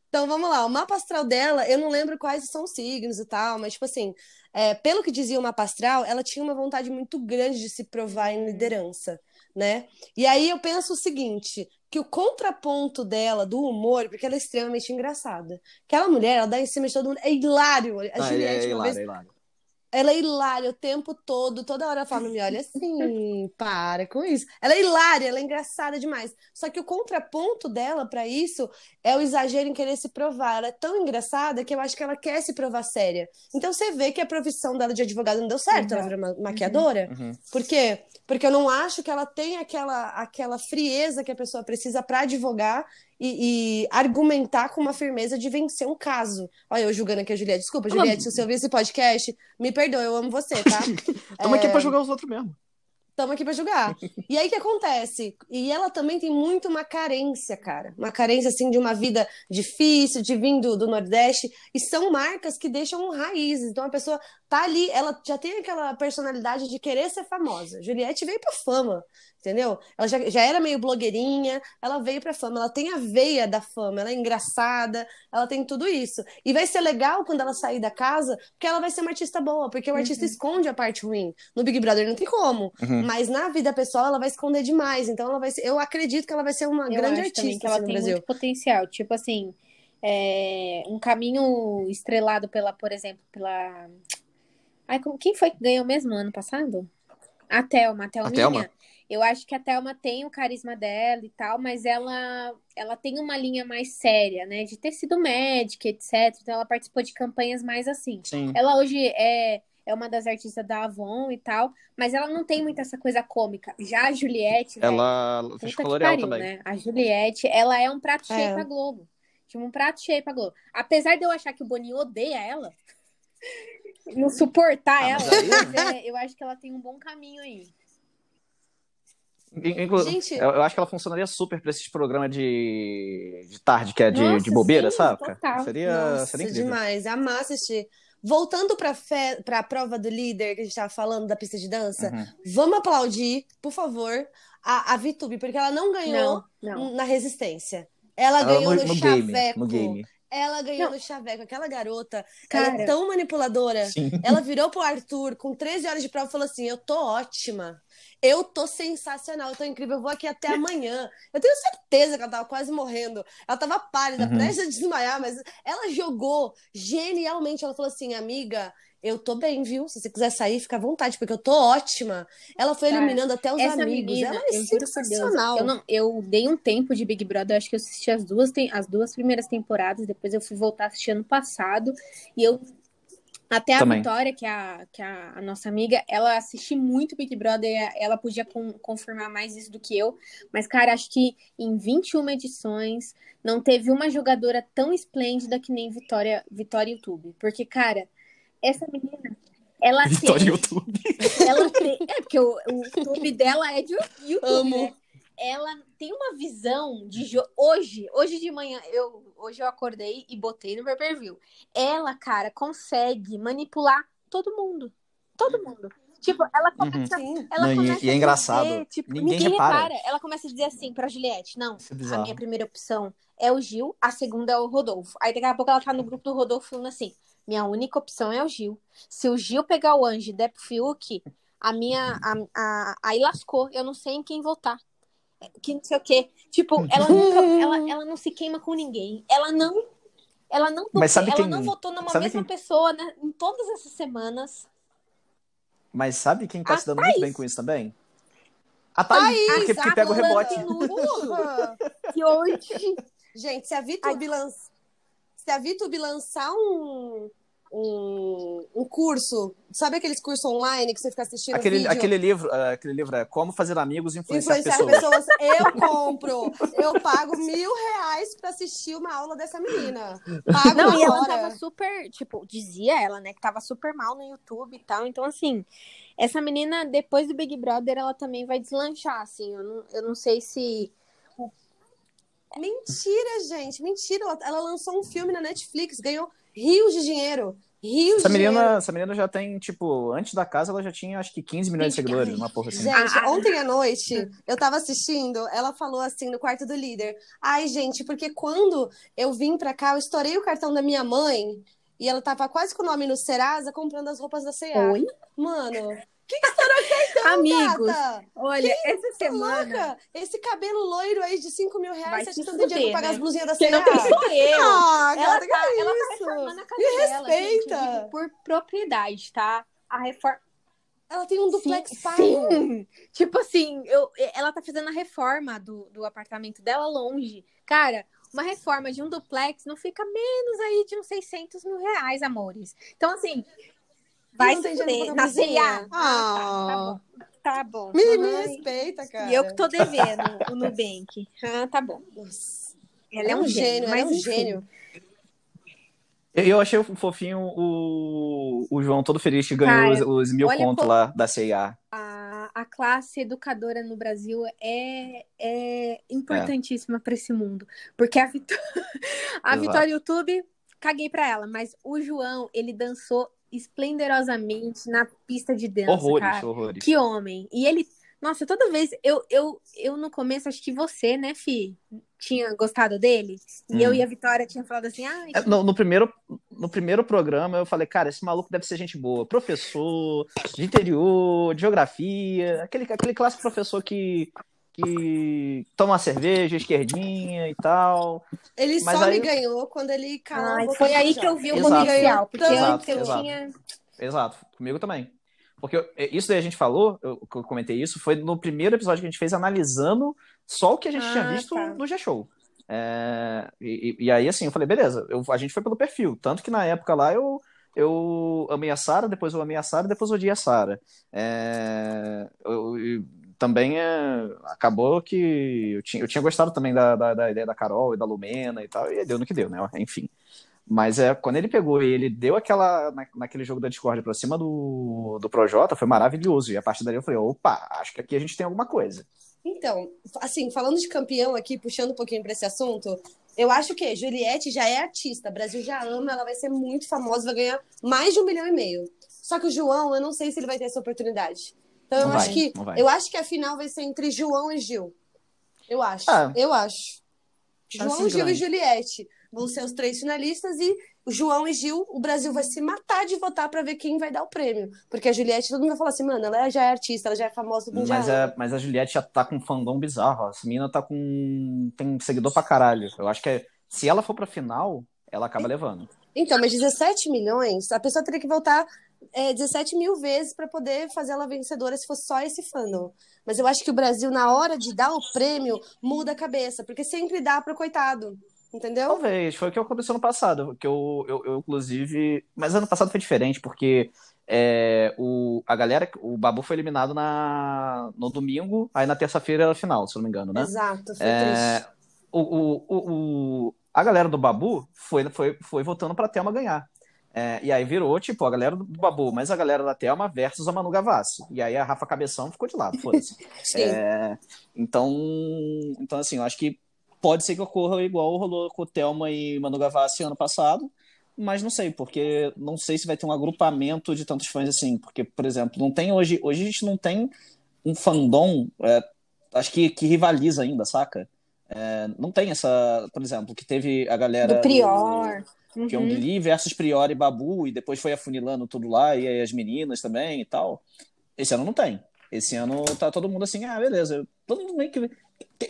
Speaker 4: Então vamos lá, o mapa astral dela, eu não lembro quais são os signos e tal, mas tipo assim, é, pelo que dizia o mapa astral, ela tinha uma vontade muito grande de se provar em liderança, né? E aí eu penso o seguinte, que o contraponto dela, do humor, porque ela é extremamente engraçada. Aquela mulher, ela dá em cima de todo mundo, é hilário. A
Speaker 2: Ah, é,
Speaker 4: Juliette,
Speaker 2: é
Speaker 4: uma
Speaker 2: hilário,
Speaker 4: vez,
Speaker 2: é hilário.
Speaker 4: Ela é hilária o tempo todo, toda hora ela fala, não me olha assim, para com isso. Ela é hilária, ela é engraçada demais. Só que o contraponto dela pra isso é o exagero em querer se provar. Ela é tão engraçada que eu acho que ela quer se provar séria. Então você vê que a profissão dela de advogada não deu certo, ela
Speaker 3: Exato.
Speaker 4: virou ma- maquiadora.
Speaker 2: Uhum.
Speaker 4: Por quê? Porque eu não acho que ela tem aquela, aquela frieza que a pessoa precisa pra advogar e, e argumentar com uma firmeza de vencer um caso. Olha, eu julgando aqui a Juliette. Desculpa, Juliette, se você ouvir esse podcast, me perdoe, eu amo você, tá?
Speaker 2: Estamos aqui
Speaker 4: É,
Speaker 2: pra jogar os outros mesmo.
Speaker 4: Estamos aqui pra julgar. E aí o que acontece? E ela também tem muito uma carência, cara. Uma carência, assim, de uma vida difícil, de vir do, do Nordeste. E são marcas que deixam raízes. Então a pessoa tá ali, ela já tem aquela personalidade de querer ser famosa. Juliette veio pra fama, entendeu? Ela já, já era meio blogueirinha, ela veio pra fama. Ela tem a veia da fama, ela é engraçada, ela tem tudo isso. E vai ser legal quando ela sair da casa, porque ela vai ser uma artista boa, porque o artista esconde a parte ruim. No Big Brother não tem como.
Speaker 2: Uhum.
Speaker 4: Mas na vida pessoal ela vai esconder demais. Então ela vai ser, eu acredito que ela vai ser uma
Speaker 3: Eu
Speaker 4: grande artista
Speaker 3: que ela
Speaker 4: assim, no
Speaker 3: tem
Speaker 4: Brasil.
Speaker 3: muito potencial. Tipo assim, é, um caminho estrelado pela, por exemplo, pela. Ai, como- quem foi que ganhou mesmo ano passado? A Thelma, a Thelminha.
Speaker 2: Thelma?
Speaker 3: Eu acho que a Thelma tem o carisma dela e tal, mas ela, ela tem uma linha mais séria, né? De ter sido médica, etc. Então ela participou de campanhas mais assim.
Speaker 2: Sim.
Speaker 3: Ela hoje é. é uma das artistas da Avon e tal, mas ela não tem muito essa coisa cômica. Já a Juliette,
Speaker 2: ela véio, fez coloreal pariu, também. Né?
Speaker 3: A Juliette, ela é um prato cheio é. pra Globo. Tipo, um prato cheio pra Globo. Apesar de eu achar que o Boninho odeia ela, não suportar ah, ela, mas é, eu acho que ela tem um bom caminho aí.
Speaker 2: Inclu Gente, eu, acho que ela funcionaria super pra esses programas de, de tarde, que é de, Nossa, de bobeira, sim, sabe? Total. Seria, Nossa, seria incrível.
Speaker 4: demais. Amar assistir. Voltando para fe... a prova do líder que a gente estava falando da pista de dança, uhum. vamos aplaudir, por favor, a, a Vitube, porque ela não ganhou não, não. na resistência. Ela, ela ganhou no, no, no chaveco. Game, no game. Ela ganhou no chaveco. Aquela garota, Cara, ela é tão manipuladora. Sim. Ela virou pro Arthur com 13 horas de prova e falou assim: Eu tô ótima. Eu tô sensacional, eu tô incrível, eu vou aqui até amanhã. Eu tenho certeza que ela tava quase morrendo. Ela tava pálida, uhum. prestes a desmaiar, mas ela jogou genialmente. Ela falou assim: amiga, eu tô bem, viu? Se você quiser sair, fica à vontade, porque eu tô ótima. Ela foi Cara, eliminando até os amigos. Menina, ela é eu sensacional.
Speaker 3: Eu, não, eu dei um tempo de Big Brother, acho que eu assisti as duas, as duas primeiras temporadas, depois eu fui voltar a assistir ano passado. E eu até a Também. Vitória, que é, a, que é a, nossa amiga, ela assiste muito Big Brother, ela podia com, confirmar mais isso do que eu. Mas, cara, acho que em 21 edições não teve uma jogadora tão esplêndida que nem Vitória, Vitória YouTube. Porque, cara, essa menina, ela
Speaker 2: Vitória tem. YouTube.
Speaker 3: Ela tem. É, porque o, o YouTube dela é de YouTube. Amo. Né? ela tem uma visão de jo... hoje, hoje de manhã eu hoje eu acordei e botei no pay-per-view. Ela, cara, consegue manipular todo mundo. Todo mundo. Tipo, ela uhum. começa,
Speaker 2: uhum.
Speaker 3: ela
Speaker 2: não,
Speaker 3: começa
Speaker 2: e, é engraçado. Dizer, tipo, ninguém, ninguém repara. repara.
Speaker 3: Ela começa a dizer assim pra Juliette: Não, é a minha primeira opção é o Gil, a segunda é o Rodolfo. Aí daqui a pouco ela tá no grupo do Rodolfo falando assim: Minha única opção é o Gil. Se o Gil pegar o anjo e der pro Fiuk, a minha. A, a, aí lascou. Eu não sei em quem votar que não sei o quê. Tipo, ela nunca, ela, ela não se queima com ninguém. Ela não. Ela não,
Speaker 2: Mas sabe
Speaker 3: ela
Speaker 2: quem,
Speaker 3: não votou numa mesma quem... pessoa né, em todas essas semanas.
Speaker 2: Mas sabe quem tá a se dando Thaís. muito bem com isso também? A Thaís, Thaís que, que pega o rebote.
Speaker 4: que hoje. Gente, se a VTube, lança... se a VTube lançar um, um, um curso, sabe aqueles cursos online que você fica assistindo
Speaker 2: aquele,
Speaker 4: vídeo?
Speaker 2: Aquele livro, uh, aquele livro é Como Fazer Amigos e Influenciar, influenciar
Speaker 4: pessoas. pessoas. Eu compro, eu pago mil reais pra assistir uma aula dessa menina. Pago
Speaker 3: Não, e ela tava super, tipo, dizia ela, né, que tava super mal no YouTube e tal, então assim... Essa menina, depois do Big Brother, ela também vai deslanchar, assim. Eu não, eu não sei se
Speaker 4: Mentira, gente, mentira. Ela, ela, lançou um filme na Netflix, ganhou rios de dinheiro. Rios
Speaker 2: essa
Speaker 4: de
Speaker 2: menina,
Speaker 4: dinheiro.
Speaker 2: Essa menina já tem, tipo, antes da casa ela já tinha acho que 15 milhões de seguidores, uma porra assim.
Speaker 4: Gente, ontem à noite eu tava assistindo, ela falou assim no quarto do líder: Ai, gente, porque quando eu vim pra cá, eu estourei o cartão da minha mãe e ela tava quase com o nome no Serasa comprando as roupas da C&A.
Speaker 3: Oi?
Speaker 4: Mano, que, que estourou o cartão,
Speaker 3: Amigos,
Speaker 4: gata?
Speaker 3: olha, que essa semana... Louca?
Speaker 4: Esse cabelo loiro aí de 5 mil reais, você tem dinheiro pra pagar né? as blusinhas da
Speaker 3: Quem não tem sou eu.
Speaker 4: Ah,
Speaker 3: ela,
Speaker 4: gata,
Speaker 3: tá,
Speaker 4: é
Speaker 3: ela
Speaker 4: tá
Speaker 3: reformando a casa
Speaker 4: Me
Speaker 3: dela,
Speaker 4: respeita.
Speaker 3: Gente, por propriedade, tá? A reforma...
Speaker 4: Ela tem um duplex
Speaker 3: sim,
Speaker 4: pago.
Speaker 3: Sim. Tipo assim, eu, ela tá fazendo a reforma do, do apartamento dela longe. Cara, uma reforma de um duplex não fica menos aí de uns 600 mil reais, amores. Então, assim, Vai se fuder. Na CIA. Ah, tá, tá, bom. Tá bom.
Speaker 4: Me, me respeita, cara.
Speaker 3: E eu que tô devendo o Nubank. Ah, tá bom. Nossa. Ela é, é um, gênio, mas é um enfim. gênio.
Speaker 2: Eu achei fofinho o, o João todo feliz que ganhou Cara, os, os, mil contos lá da CIA.
Speaker 3: A, a classe educadora no Brasil é, é importantíssima é. para esse mundo. Porque a, Vitó a Vitória YouTube, caguei pra ela, mas o João, ele dançou esplendorosamente na pista de dança.
Speaker 2: Horrores,
Speaker 3: cara.
Speaker 2: horrores.
Speaker 3: Que homem. E ele. Nossa, toda vez. Eu, eu, eu no começo, acho que você, né, Fi? Tinha gostado dele. E hum. eu e a Vitória tinha falado assim. Ah,
Speaker 2: é, no, no, primeiro, no primeiro programa, eu falei, cara, esse maluco deve ser gente boa. Professor, de interior, de geografia. Aquele, aquele clássico professor que que toma uma cerveja, esquerdinha e tal.
Speaker 4: Ele Mas só aí... me ganhou quando ele calou.
Speaker 3: foi aí que eu vi o comercial, porque
Speaker 2: exato,
Speaker 3: eu
Speaker 2: exato.
Speaker 3: tinha.
Speaker 2: Exato, comigo também. Porque isso daí a gente falou, eu, eu comentei isso, foi no primeiro episódio que a gente fez analisando só o que a gente ah, tinha visto tá. no G-Show. É, e, e, aí, assim, eu falei, beleza, eu, a gente foi pelo perfil. Tanto que na época lá eu, eu amei a Sara, depois eu amei a Sara, depois eu odiei a Sara. É, eu, eu, também é, acabou que eu tinha, eu tinha gostado também da, da, da, ideia da Carol e da Lumena e tal, e deu no que deu, né? Enfim. Mas é, quando ele pegou e ele deu aquela na, naquele jogo da Discord pra cima do, do Projota, foi maravilhoso. E a partir dali eu falei, opa, acho que aqui a gente tem alguma coisa.
Speaker 4: Então, assim, falando de campeão aqui, puxando um pouquinho para esse assunto, eu acho que Juliette já é artista, Brasil já ama, ela vai ser muito famosa, vai ganhar mais de um milhão e meio. Só que o João, eu não sei se ele vai ter essa oportunidade. Então eu acho que eu acho que a final vai ser entre João e Gil. Eu acho.
Speaker 2: Ah.
Speaker 4: eu acho. João, Gil e
Speaker 2: grandes.
Speaker 4: Juliette vão ser os três finalistas e o João e Gil, o Brasil vai se matar de votar para ver quem vai dar o prêmio. Porque a Juliette, todo mundo vai falar assim, mano, ela já é artista, ela já é famosa, já
Speaker 2: Mas, é, mas a Juliette já tá com um fandom bizarro. Essa menina tá com. tem seguidor pra caralho. Eu acho que é- se ela for pra final, ela acaba levando.
Speaker 4: Então, mas 17 milhões, a pessoa teria que voltar é, 17 mil vezes para poder fazer ela vencedora se fosse só esse fandom. Mas eu acho que o Brasil, na hora de dar o prêmio, muda a cabeça, porque sempre dá pro coitado. Entendeu?
Speaker 2: Talvez, foi o que aconteceu no passado. Que eu, eu, eu, inclusive. Mas ano passado foi diferente, porque é, o, a galera. O Babu foi eliminado na, no domingo, aí na terça-feira era a final, se não me engano, né?
Speaker 4: Exato, foi
Speaker 2: É, o, o, o- a galera do Babu foi, foi, foi votando pra Thelma ganhar. É, e aí virou, tipo, a galera do Babu, mas a galera da Thelma versus a Manu Gavassi. E aí a Rafa Cabeção ficou de lado, foda-se. É, então, então, assim, eu acho que pode ser que ocorra igual rolou com Thelma e Manu Gavassi ano passado, mas não sei, porque não sei se vai ter um agrupamento de tantos fãs assim, porque, por exemplo, não tem hoje, hoje a gente não tem um fandom, é, acho que, que rivaliza ainda, saca? É, não tem essa, por exemplo, que teve a galera
Speaker 3: Do Prior.
Speaker 2: que é um
Speaker 3: Uhum.
Speaker 2: Glee versus Prior e Babu, e depois foi afunilando tudo lá, e aí as meninas também e tal. Esse ano não tem. Esse ano tá todo mundo assim, ah, beleza. Todo mundo meio que.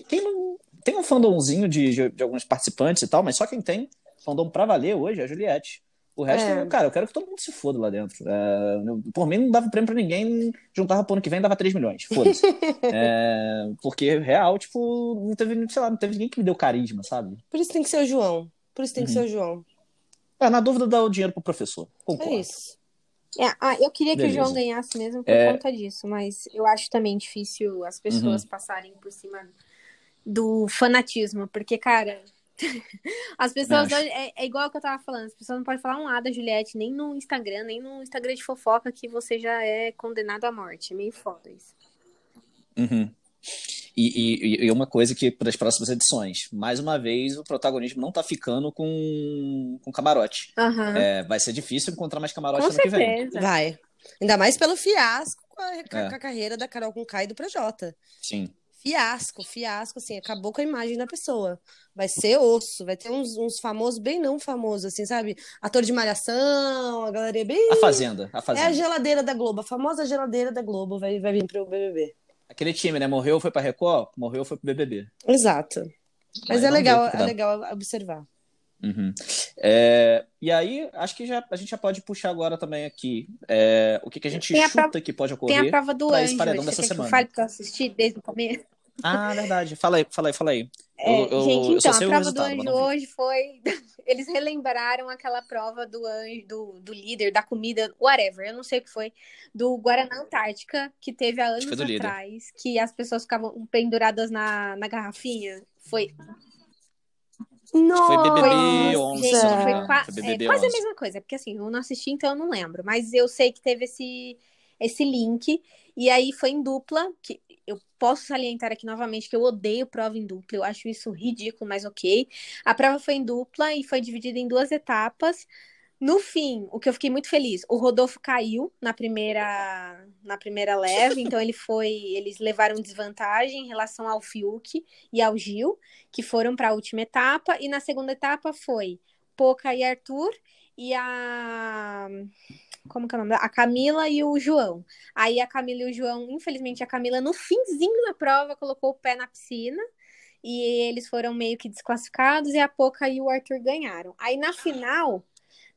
Speaker 2: Quem não. Tem um fandomzinho de, de, de alguns participantes e tal, mas só quem tem fandom pra valer hoje é a Juliette. O resto,
Speaker 4: É.
Speaker 2: cara, eu quero que todo mundo se foda lá dentro. É, por mim, não dava prêmio pra ninguém, juntava pro ano que vem, dava 3 milhões. Foda-se. É, porque, real, tipo, não teve, sei lá, não teve ninguém que me deu carisma, sabe?
Speaker 4: Por isso tem que ser o João. Por isso tem que
Speaker 2: Uhum.
Speaker 4: ser o João.
Speaker 2: É, na dúvida, dá o dinheiro pro professor. Concordo.
Speaker 4: É isso.
Speaker 3: É, ah, eu queria que
Speaker 2: Beleza.
Speaker 3: o João ganhasse mesmo por
Speaker 2: É.
Speaker 3: conta disso, mas eu acho também difícil as pessoas
Speaker 2: Uhum.
Speaker 3: passarem por cima do fanatismo, porque, cara, as pessoas hoje, é, é igual o que eu tava falando, as pessoas não podem falar um A da Juliette, nem no Instagram, nem no Instagram de fofoca que você já é condenado à morte. É meio foda isso.
Speaker 2: Uhum. E, e, e uma coisa que para as próximas edições, mais uma vez o protagonismo não tá ficando com, com camarote.
Speaker 3: Aham.
Speaker 2: É, vai ser difícil encontrar mais camarote
Speaker 3: Com
Speaker 2: ano que vem.
Speaker 3: certeza.
Speaker 4: Vai. Ainda mais pelo fiasco com a,
Speaker 2: É.
Speaker 4: com a carreira da Carol com Kai e do Projota.
Speaker 2: Sim.
Speaker 4: Fiasco, fiasco, assim, acabou com a imagem da pessoa. Vai ser osso, vai ter uns, uns famosos, bem não famosos, assim, sabe? Ator de malhação, a galera bem.
Speaker 2: A Fazenda, a
Speaker 4: É a
Speaker 2: Fazenda.
Speaker 4: geladeira da Globo, a famosa geladeira da Globo vai, vai vir pro BBB.
Speaker 2: Aquele time, né? Morreu, foi pra Record, morreu, foi pro BBB.
Speaker 4: Exato. Mas
Speaker 2: Aí
Speaker 4: é legal, é legal observar.
Speaker 2: Uhum. É, e aí, acho que já, a gente já pode puxar agora também aqui é, o que, que a gente
Speaker 3: Tem a
Speaker 2: chuta que pode
Speaker 3: Tem
Speaker 2: ocorrer.
Speaker 3: a prova do
Speaker 2: pra esse
Speaker 3: anjo.
Speaker 2: paredão dessa
Speaker 3: quer que eu
Speaker 2: semana.
Speaker 3: fale porque eu assisti desde o começo?
Speaker 2: Ah, verdade. Fala aí, fala aí, fala aí.
Speaker 3: É,
Speaker 2: Eu- eu-
Speaker 3: gente, então, a prova do anjo hoje foi. Eles relembraram aquela prova do anjo, do, do líder, da comida, whatever, eu não sei o que foi, do Guaraná Antártica, que teve há anos
Speaker 2: do líder.
Speaker 3: atrás, que as pessoas ficavam penduradas na, na garrafinha. Foi.
Speaker 2: Foi BBB
Speaker 4: Nossa!
Speaker 2: 11,
Speaker 3: Gente, foi qua-
Speaker 2: Foi
Speaker 3: é,
Speaker 2: BBB
Speaker 3: quase a
Speaker 2: 11.
Speaker 3: mesma coisa, porque assim, eu não assisti, então eu não lembro. Mas eu sei que teve esse, esse link, e aí foi em dupla, que eu posso salientar aqui novamente que eu odeio prova em dupla, eu acho isso ridículo, mas ok. A prova foi em dupla e foi dividida em duas etapas. No fim, o que eu fiquei muito feliz, o Rodolfo caiu na primeira na primeira leve, então ele foi, eles levaram desvantagem em relação ao Fiuk e ao Gil, que foram para a última etapa, e na segunda etapa foi Poca e Arthur e a como que é o nome? dela? A Camila e o João. Aí a Camila e o João, infelizmente a Camila no finzinho da prova colocou o pé na piscina. E eles foram meio que desclassificados e a Poca e o Arthur ganharam. Aí na final,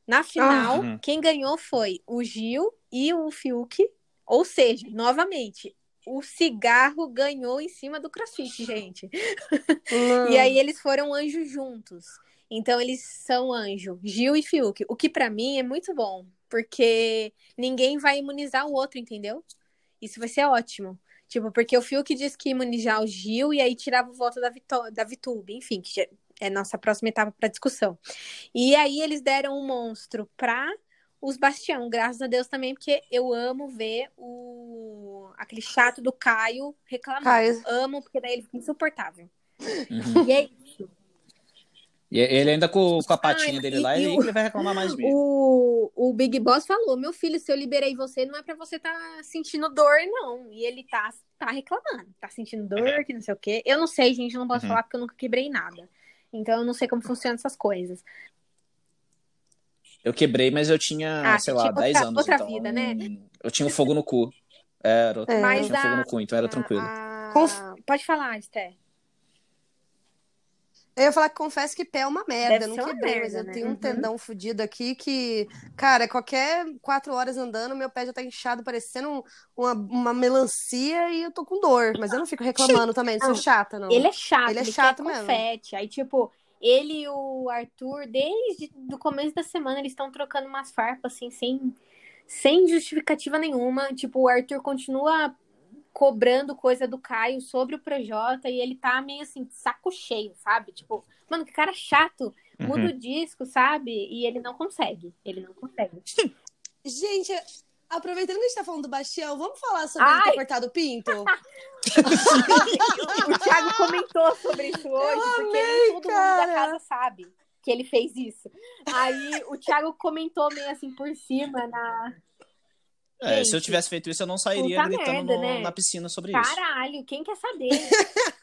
Speaker 3: na final,
Speaker 2: Ah.
Speaker 3: quem ganhou foi o Gil e o Fiuk. Ou seja, novamente, o cigarro ganhou em cima do crossfit, gente. E aí eles foram anjos juntos. Então eles são anjo, Gil e Fiuk. O que pra mim é muito bom. Porque ninguém vai imunizar o outro, entendeu? Isso vai ser ótimo. Tipo, porque o Fiuk disse que ia imunizar o Gil e aí tirava o voto da, Vitó da Vitube, enfim, que é nossa próxima etapa para discussão. E aí eles deram um monstro pra os Bastião, graças a Deus também, porque eu amo ver o aquele chato do Caio reclamando. Caio. Amo, porque daí ele fica insuportável. Uhum. E é isso.
Speaker 2: E ele ainda com, com a patinha Ai, dele lá, e, ele vai reclamar mais mesmo.
Speaker 3: O, o Big Boss falou: meu filho, se eu liberei você, não é pra você tá sentindo dor, não. E ele tá, tá reclamando, tá sentindo dor, que não sei o quê. Eu não sei, gente, não posso uhum. falar porque eu nunca quebrei nada. Então eu não sei como funcionam essas coisas.
Speaker 2: Eu quebrei, mas eu tinha, ah, sei lá, 10 anos.
Speaker 3: Outra
Speaker 2: então,
Speaker 3: vida, né?
Speaker 2: Eu tinha um fogo no cu. Era, é. Eu tinha a, fogo no cu, então era tranquilo.
Speaker 3: A... Pode falar, Esther.
Speaker 4: Eu ia falar que confesso que pé é uma merda. Deve não quebrei, merda, mas eu né? tenho um uhum. tendão fudido aqui que, cara, qualquer quatro horas andando, meu pé já tá inchado, parecendo um, uma, uma melancia e eu tô com dor. Mas eu não fico reclamando também, sou chata, não.
Speaker 3: Ele é chato, ele é ele chato mesmo. Confete. Aí, tipo, ele e o Arthur, desde o começo da semana, eles estão trocando umas farpas, assim, sem, sem justificativa nenhuma. Tipo, o Arthur continua cobrando coisa do Caio sobre o Projota e ele tá meio assim, saco cheio, sabe? Tipo, mano, que cara chato, muda uhum. o disco, sabe? E ele não consegue. Ele não consegue.
Speaker 4: Gente, aproveitando que a gente tá falando do Bastião, vamos falar sobre Ai. ele ter cortado o pinto?
Speaker 3: o Thiago comentou sobre isso hoje, Eu porque amei, todo cara. mundo da casa sabe que ele fez isso. Aí o Thiago comentou meio assim por cima na
Speaker 2: é, se eu tivesse feito isso, eu não sairia gritando merda, no, né? na piscina sobre
Speaker 3: Caralho,
Speaker 2: isso.
Speaker 3: Caralho, quem quer saber?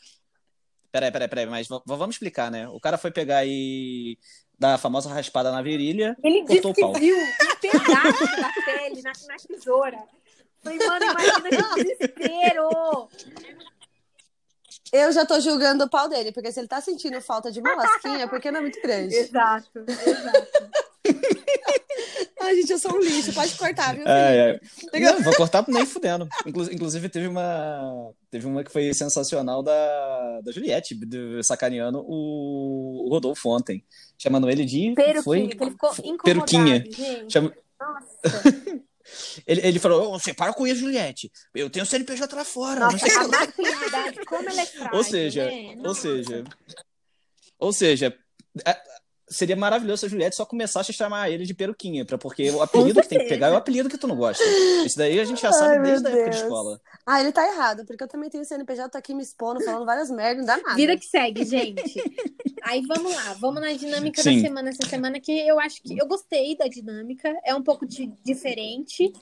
Speaker 2: peraí, peraí, peraí, mas vamos explicar, né? O cara foi pegar e dar a famosa raspada na virilha,
Speaker 3: Ele cortou disse o pau. que viu um pedaço da pele na, na tesoura. Falei, mano, imagina que desespero!
Speaker 4: Eu já tô julgando o pau dele, porque se ele tá sentindo falta de uma lasquinha, é porque não é muito grande.
Speaker 3: Exato, exato.
Speaker 4: Ai, gente, eu sou um lixo. Pode cortar, viu?
Speaker 2: É, é. Não, vou cortar nem fudendo. Inclusive, teve uma. Teve uma que foi sensacional da, da Juliette, sacaneando o, o Rodolfo ontem. Chamando ele de.
Speaker 3: Peruquinha, foi, que ele ficou
Speaker 2: Peruquinha.
Speaker 3: Chama... Nossa.
Speaker 2: Ele, ele falou, oh, você para com isso, Juliette. Eu tenho CNPJ lá fora.
Speaker 3: Nossa, a masculinidade, como ela é frágil,
Speaker 2: Ou seja,
Speaker 3: né?
Speaker 2: ou seja, ou seja, seria maravilhoso se a Juliette só começasse a chamar ele de peruquinha, pra, porque o apelido que tem que pegar é o apelido que tu não gosta. Isso daí a gente já sabe Ai, desde a época de escola.
Speaker 4: Ah, ele tá errado, porque eu também tenho CNPJ, tô aqui me expondo, falando várias merdas, não dá nada.
Speaker 3: Vida que segue, gente. Aí vamos lá, vamos na dinâmica Sim. da semana, essa semana que eu acho que eu gostei da dinâmica, é um pouco de, diferente.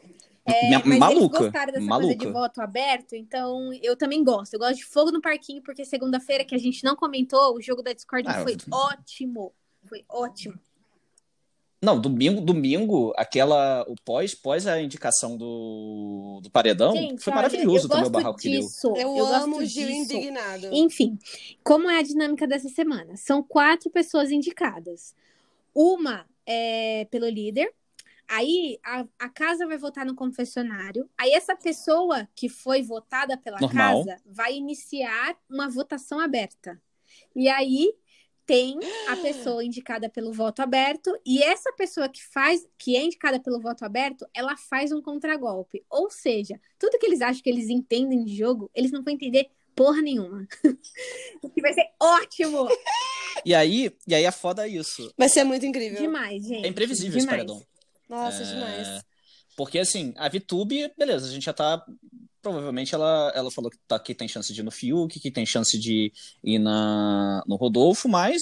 Speaker 3: É, mas maluca, eles gostaram dessa maluca. coisa de voto aberto, então eu também gosto. Eu gosto de fogo no parquinho, porque segunda-feira que a gente não comentou, o jogo da Discord ah, foi eu... ótimo. Foi ótimo.
Speaker 2: Não, domingo, domingo, aquela. O pós, pós a indicação do, do paredão, Gente, foi maravilhoso também o barraco
Speaker 3: disso.
Speaker 2: que
Speaker 3: deu. Eu, eu amo o Gil indignado. Enfim, como é a dinâmica dessa semana? São quatro pessoas indicadas. Uma é pelo líder. Aí a, a casa vai votar no confessionário. Aí essa pessoa que foi votada pela Normal. casa vai iniciar uma votação aberta. E aí tem a pessoa indicada pelo voto aberto e essa pessoa que faz, que é indicada pelo voto aberto, ela faz um contragolpe. Ou seja, tudo que eles acham que eles entendem de jogo, eles não vão entender porra nenhuma. o que vai ser ótimo.
Speaker 2: E aí, e aí a foda é isso.
Speaker 4: Vai ser muito incrível.
Speaker 3: Demais, gente. É
Speaker 2: imprevisível
Speaker 3: demais.
Speaker 2: esse paredão.
Speaker 4: Nossa, é... demais.
Speaker 2: Porque assim, a VTube, beleza, a gente já tá provavelmente ela, ela falou que, tá, que tem chance de ir no Fiuk, que tem chance de ir na, no Rodolfo, mas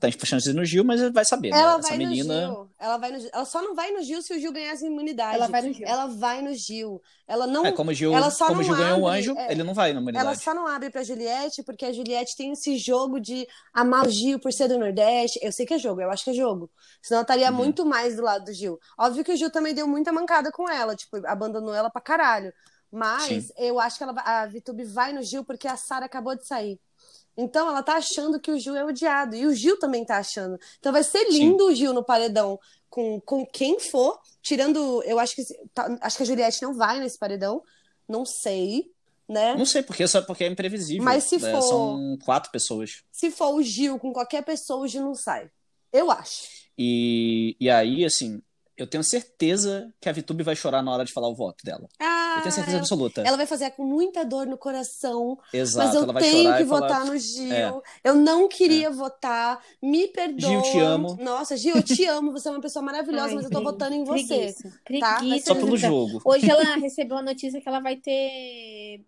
Speaker 2: tem chance de ir no Gil, mas vai saber, né?
Speaker 4: Ela Essa vai menina... no Gil. Ela vai no. Ela só não vai no Gil se o Gil ganhar essa imunidade.
Speaker 3: Ela vai no Gil.
Speaker 4: Ela vai no Gil. Ela não.
Speaker 2: É, como o Gil, ela só como não Gil ganhou o anjo, é... ele não vai na imunidade.
Speaker 4: Ela só não abre pra Juliette, porque a Juliette tem esse jogo de amar o Gil por ser do Nordeste. Eu sei que é jogo, eu acho que é jogo. Senão ela estaria uhum. muito mais do lado do Gil. Óbvio que o Gil também deu muita mancada com ela, tipo, abandonou ela pra caralho. Mas Sim. eu acho que ela, a Vitube vai no Gil porque a Sara acabou de sair. Então ela tá achando que o Gil é odiado. E o Gil também tá achando. Então vai ser lindo Sim. o Gil no paredão com, com quem for. Tirando. Eu acho que. Tá, acho que a Juliette não vai nesse paredão. Não sei. Né?
Speaker 2: Não sei porque, só porque é imprevisível.
Speaker 4: Mas se
Speaker 2: é,
Speaker 4: for.
Speaker 2: São quatro pessoas.
Speaker 4: Se for o Gil com qualquer pessoa, o Gil não sai. Eu acho.
Speaker 2: E, e aí, assim, Eu tenho certeza que a Vitube vai chorar na hora de falar o voto dela.
Speaker 4: Ah,
Speaker 2: Eu tenho certeza absoluta.
Speaker 4: ela vai fazer com muita dor no coração,
Speaker 2: Exato,
Speaker 4: mas eu
Speaker 2: ela vai
Speaker 4: tenho
Speaker 2: chorar
Speaker 4: que
Speaker 2: e falar,
Speaker 4: votar no Gil.
Speaker 2: É.
Speaker 4: Eu não queria votar, me perdoa.
Speaker 2: Gil, te amo.
Speaker 4: Nossa, Gil, eu te amo, você é uma pessoa maravilhosa,
Speaker 3: Ai,
Speaker 4: mas eu tô votando em você.
Speaker 3: Preguiça.
Speaker 4: tá?
Speaker 3: Preguiça.
Speaker 2: Só pelo jogo.
Speaker 3: Hoje ela recebeu a notícia que ela vai ter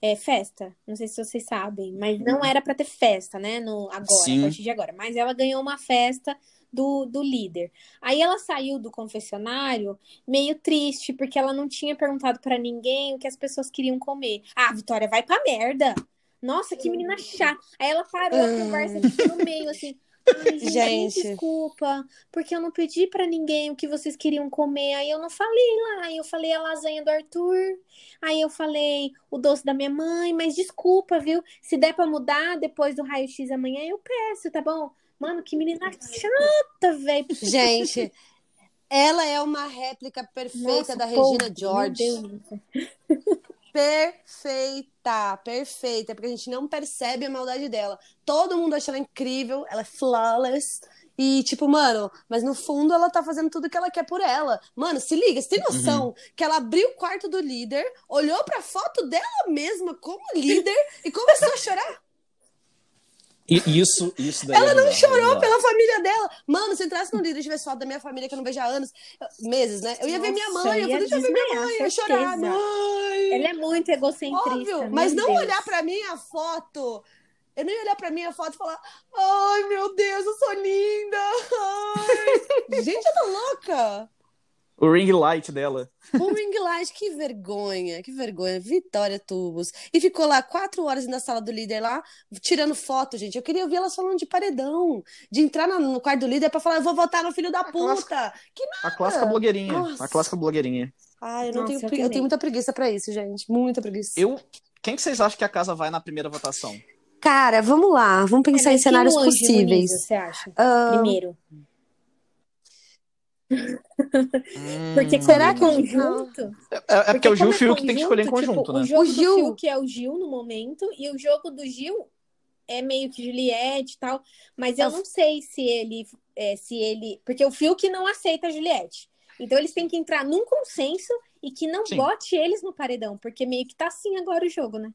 Speaker 3: é, festa. Não sei se vocês sabem, mas não era pra ter festa, né? No, agora,
Speaker 2: Sim.
Speaker 3: a partir de agora. Mas ela ganhou uma festa do, do líder. Aí ela saiu do confessionário meio triste, porque ela não tinha perguntado pra ninguém o que as pessoas queriam comer. Ah, Vitória, vai pra merda! Nossa, que menina chata. Aí ela parou a conversa tipo, no meio, assim. Ai, gente,
Speaker 4: Gente.
Speaker 3: desculpa, porque eu não pedi pra ninguém o que vocês queriam comer. Aí eu não falei lá. Aí eu falei a lasanha do Arthur. Aí eu falei o doce da minha mãe. Mas desculpa, viu? Se der pra mudar depois do raio-x amanhã, eu peço, tá bom? Mano, que menina chata, velho.
Speaker 4: Gente, ela é uma réplica perfeita
Speaker 3: Nossa,
Speaker 4: da
Speaker 3: povo,
Speaker 4: Regina George. Perfeita, perfeita, porque a gente não percebe a maldade dela. Todo mundo acha ela incrível, ela é flawless. E, tipo, mano, mas no fundo ela tá fazendo tudo que ela quer por ela. Mano, se liga, você tem noção que ela abriu o quarto do líder, olhou pra foto dela mesma como líder e começou a chorar.
Speaker 2: E isso, isso daí
Speaker 4: Ela
Speaker 2: é
Speaker 4: não chorou
Speaker 2: é bizarro.
Speaker 4: pela família dela. Mano, se entrasse no líder e tivesse foto da minha família que eu não vejo há anos, meses, né? Eu ia ver minha
Speaker 3: Nossa,
Speaker 4: mãe, eu
Speaker 3: ia
Speaker 4: ia deixa eu ver minha mãe, eu ia chorar. Mãe!
Speaker 3: Ela é muito egocentrista.
Speaker 4: Óbvio, mas não
Speaker 3: Deus.
Speaker 4: olhar pra minha foto. Eu não ia olhar pra minha foto e falar: Ai, meu Deus, eu sou linda. Ai. Gente, eu tô louca.
Speaker 2: O ring light dela.
Speaker 4: O ring light, que vergonha, que vergonha. Vitória Tubos. E ficou lá quatro horas na sala do líder lá, tirando foto, gente. Eu queria ouvir elas falando de paredão, de entrar no quarto do líder pra falar: Eu vou votar no filho da puta. Que
Speaker 2: A clássica blogueirinha.
Speaker 4: Nossa.
Speaker 2: A clássica blogueirinha.
Speaker 4: Ai, eu não
Speaker 3: Nossa,
Speaker 4: tenho,
Speaker 3: eu
Speaker 4: eu tenho muita preguiça pra isso, gente. Muita preguiça.
Speaker 2: Eu. Quem que vocês acham que a casa vai na primeira votação?
Speaker 4: Cara, vamos lá, vamos
Speaker 3: É,
Speaker 4: pensar
Speaker 3: mas
Speaker 4: em cenários possíveis.
Speaker 3: você acha?
Speaker 4: Ah,
Speaker 3: Primeiro.
Speaker 2: Hum.
Speaker 3: Porque
Speaker 4: Será que-
Speaker 3: conjunto.
Speaker 2: É, é porque, o Gil e
Speaker 3: como
Speaker 2: o Fiuk tem que escolher em
Speaker 3: conjunto, tipo,
Speaker 2: né?
Speaker 3: O jogo
Speaker 4: O Gil-
Speaker 3: do Fiuk é o Gil no momento, e o jogo do Gil é meio que Juliette e tal. Mas eu
Speaker 4: É
Speaker 3: não sei se ele, é, se ele. Porque o Fiuk não aceita a Juliette. Então eles têm que entrar num consenso e que não
Speaker 2: Sim.
Speaker 3: bote eles no paredão, porque meio que tá assim agora o jogo, né?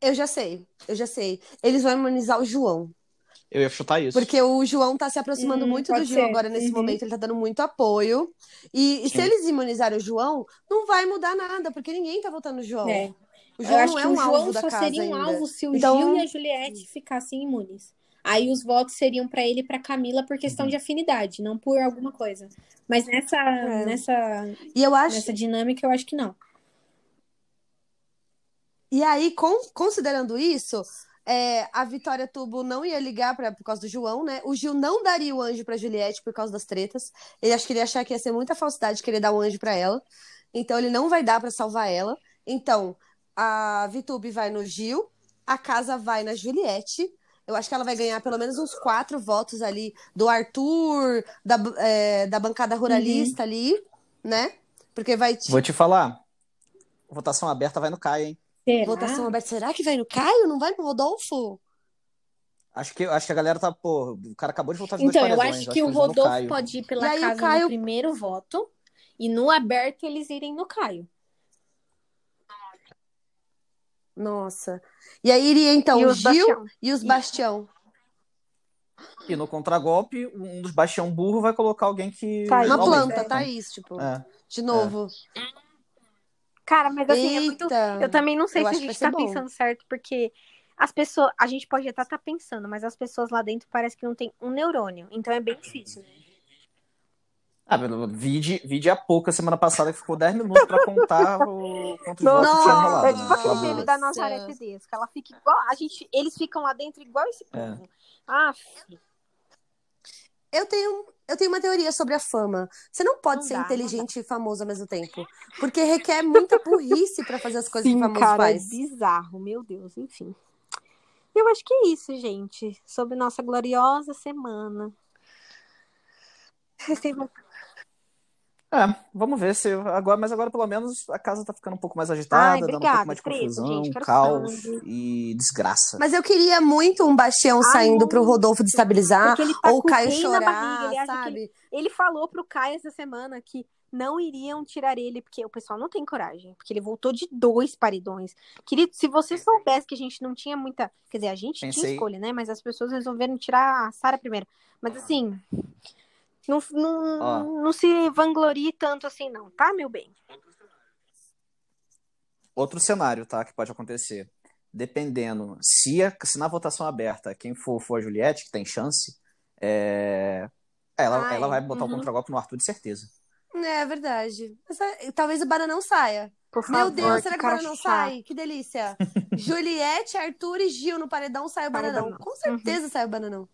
Speaker 4: Eu já sei, eu já sei. Eles vão imunizar o João.
Speaker 2: Eu ia chutar isso.
Speaker 4: Porque o João tá se aproximando
Speaker 3: Hum,
Speaker 4: muito do Gil
Speaker 3: ser.
Speaker 4: agora nesse
Speaker 3: Uhum.
Speaker 4: momento, ele tá dando muito apoio. E, e se eles imunizarem o João, não vai mudar nada, porque ninguém tá votando no João.
Speaker 3: É.
Speaker 4: O
Speaker 3: Eu
Speaker 4: João
Speaker 3: acho
Speaker 4: não é
Speaker 3: que
Speaker 4: um
Speaker 3: o João
Speaker 4: alvo da
Speaker 3: só
Speaker 4: casa
Speaker 3: seria um
Speaker 4: ainda.
Speaker 3: alvo se o
Speaker 4: Então-
Speaker 3: Gil e a Juliette ficassem imunes. Aí os votos seriam pra ele e pra Camila por questão
Speaker 2: Uhum.
Speaker 3: de afinidade, não por alguma coisa. Mas nessa,
Speaker 4: É.
Speaker 3: nessa,
Speaker 4: E eu acho,
Speaker 3: nessa dinâmica eu acho que não.
Speaker 4: E aí, con- considerando isso, é, a Vitória Tubo não ia ligar pra, por causa do João, né? O Gil não daria o anjo pra Juliette por causa das tretas. Ele acho que ele ia achar que ia ser muita falsidade querer dar o anjo pra ela. Então ele não vai dar pra salvar ela. Então a Vitube vai no Gil, a casa vai na Juliette. Eu acho que ela vai ganhar pelo menos uns quatro votos ali do Arthur, da, é, da bancada ruralista ali, né? Porque vai.
Speaker 2: Vou te falar. Votação aberta vai no Caio, hein?
Speaker 3: Será?
Speaker 4: Votação aberta. Será que vai no Caio? Não vai no Rodolfo?
Speaker 2: Acho que, acho que a galera tá, pô, o cara acabou de voltar de
Speaker 3: Então,
Speaker 2: dois
Speaker 3: eu acho que o
Speaker 2: eles vão no
Speaker 3: Rodolfo
Speaker 2: Caio.
Speaker 3: pode ir pela
Speaker 4: E o
Speaker 3: casa
Speaker 4: Caio-
Speaker 3: no primeiro voto e no aberto eles irem no Caio.
Speaker 4: Nossa. E aí iria então
Speaker 1: E
Speaker 4: o
Speaker 1: os
Speaker 4: Gil
Speaker 1: Bastião.
Speaker 4: e os Bastião.
Speaker 2: E no contragolpe, um dos bastião burro vai colocar alguém que.
Speaker 1: Tá aí.
Speaker 4: Uma
Speaker 2: aumenta.
Speaker 4: planta, tá isso, tipo.
Speaker 2: É.
Speaker 4: De novo.
Speaker 1: Cara, mas assim, é muito. Eu também não sei
Speaker 4: Eu
Speaker 1: se a gente tá pensando certo, porque as pessoas. A gente pode até estar pensando, mas as pessoas lá dentro parece que não tem um neurônio. Então é bem difícil. né?
Speaker 2: Ah, pelo- vide, vide a pouca semana passada que ficou 10 minutos pra contar o quantos votos
Speaker 4: Nossa.
Speaker 2: tinha rolado.
Speaker 1: É
Speaker 2: né?
Speaker 1: tipo aquele meme da Nazaré Tedesco. Ela fica igual. A gente, eles ficam lá dentro igual esse
Speaker 2: É.
Speaker 1: povo. Ah,
Speaker 4: Eu tenho, eu tenho uma teoria sobre a fama. Você não pode
Speaker 1: Não
Speaker 4: ser
Speaker 1: dá,
Speaker 4: inteligente e famoso ao mesmo tempo. Porque requer muita burrice pra fazer as coisas que
Speaker 1: sim,
Speaker 4: famoso
Speaker 1: cara, é
Speaker 4: faz.
Speaker 1: bizarro, meu Deus, enfim. Eu acho que é isso, gente. Sobre nossa gloriosa semana. Vocês têm-
Speaker 2: É, vamos ver se agora, mas agora pelo menos a casa tá ficando um pouco mais agitada,
Speaker 3: Ai,
Speaker 2: dando um
Speaker 3: obrigada,
Speaker 2: pouco mais de confusão,
Speaker 3: gente, quero
Speaker 2: caos
Speaker 3: sangue.
Speaker 2: e desgraça.
Speaker 4: Mas eu queria muito um Bastião
Speaker 3: Ai,
Speaker 4: saindo pro. Rodolfo destabilizar,
Speaker 3: Porque ele tá
Speaker 4: ou o
Speaker 3: com
Speaker 4: Caio chorar,
Speaker 3: barriga, ele
Speaker 4: sabe?
Speaker 3: Ele falou pro Caio essa semana que não iriam tirar ele, porque o pessoal não tem coragem, porque ele voltou de dois paredões. Querido, se você soubesse que a gente não tinha muita. Quer dizer, a gente tinha
Speaker 2: Pensei-
Speaker 3: escolha, né? Mas as pessoas resolveram tirar a Sara primeiro. Mas assim. Não, não,
Speaker 2: Ó.
Speaker 3: não se vanglorie tanto assim, não, tá, meu bem?
Speaker 2: Outro cenário, tá, que pode acontecer. Dependendo, se, a- se na votação aberta quem for, for a Juliette, que tem chance, é, ela,
Speaker 3: Ai,
Speaker 2: ela vai botar
Speaker 3: uhum.
Speaker 2: o contragolpe no Arthur de certeza.
Speaker 4: É verdade. Talvez o Bananão saia.
Speaker 3: Por
Speaker 4: Meu
Speaker 3: favor,
Speaker 4: Deus, será que o
Speaker 3: cara
Speaker 4: Bananão sai? Que delícia. Juliette, Arthur e Gil no paredão sai o
Speaker 3: o
Speaker 4: Bananão.
Speaker 3: Bananão.
Speaker 4: Com certeza sai o Bananão.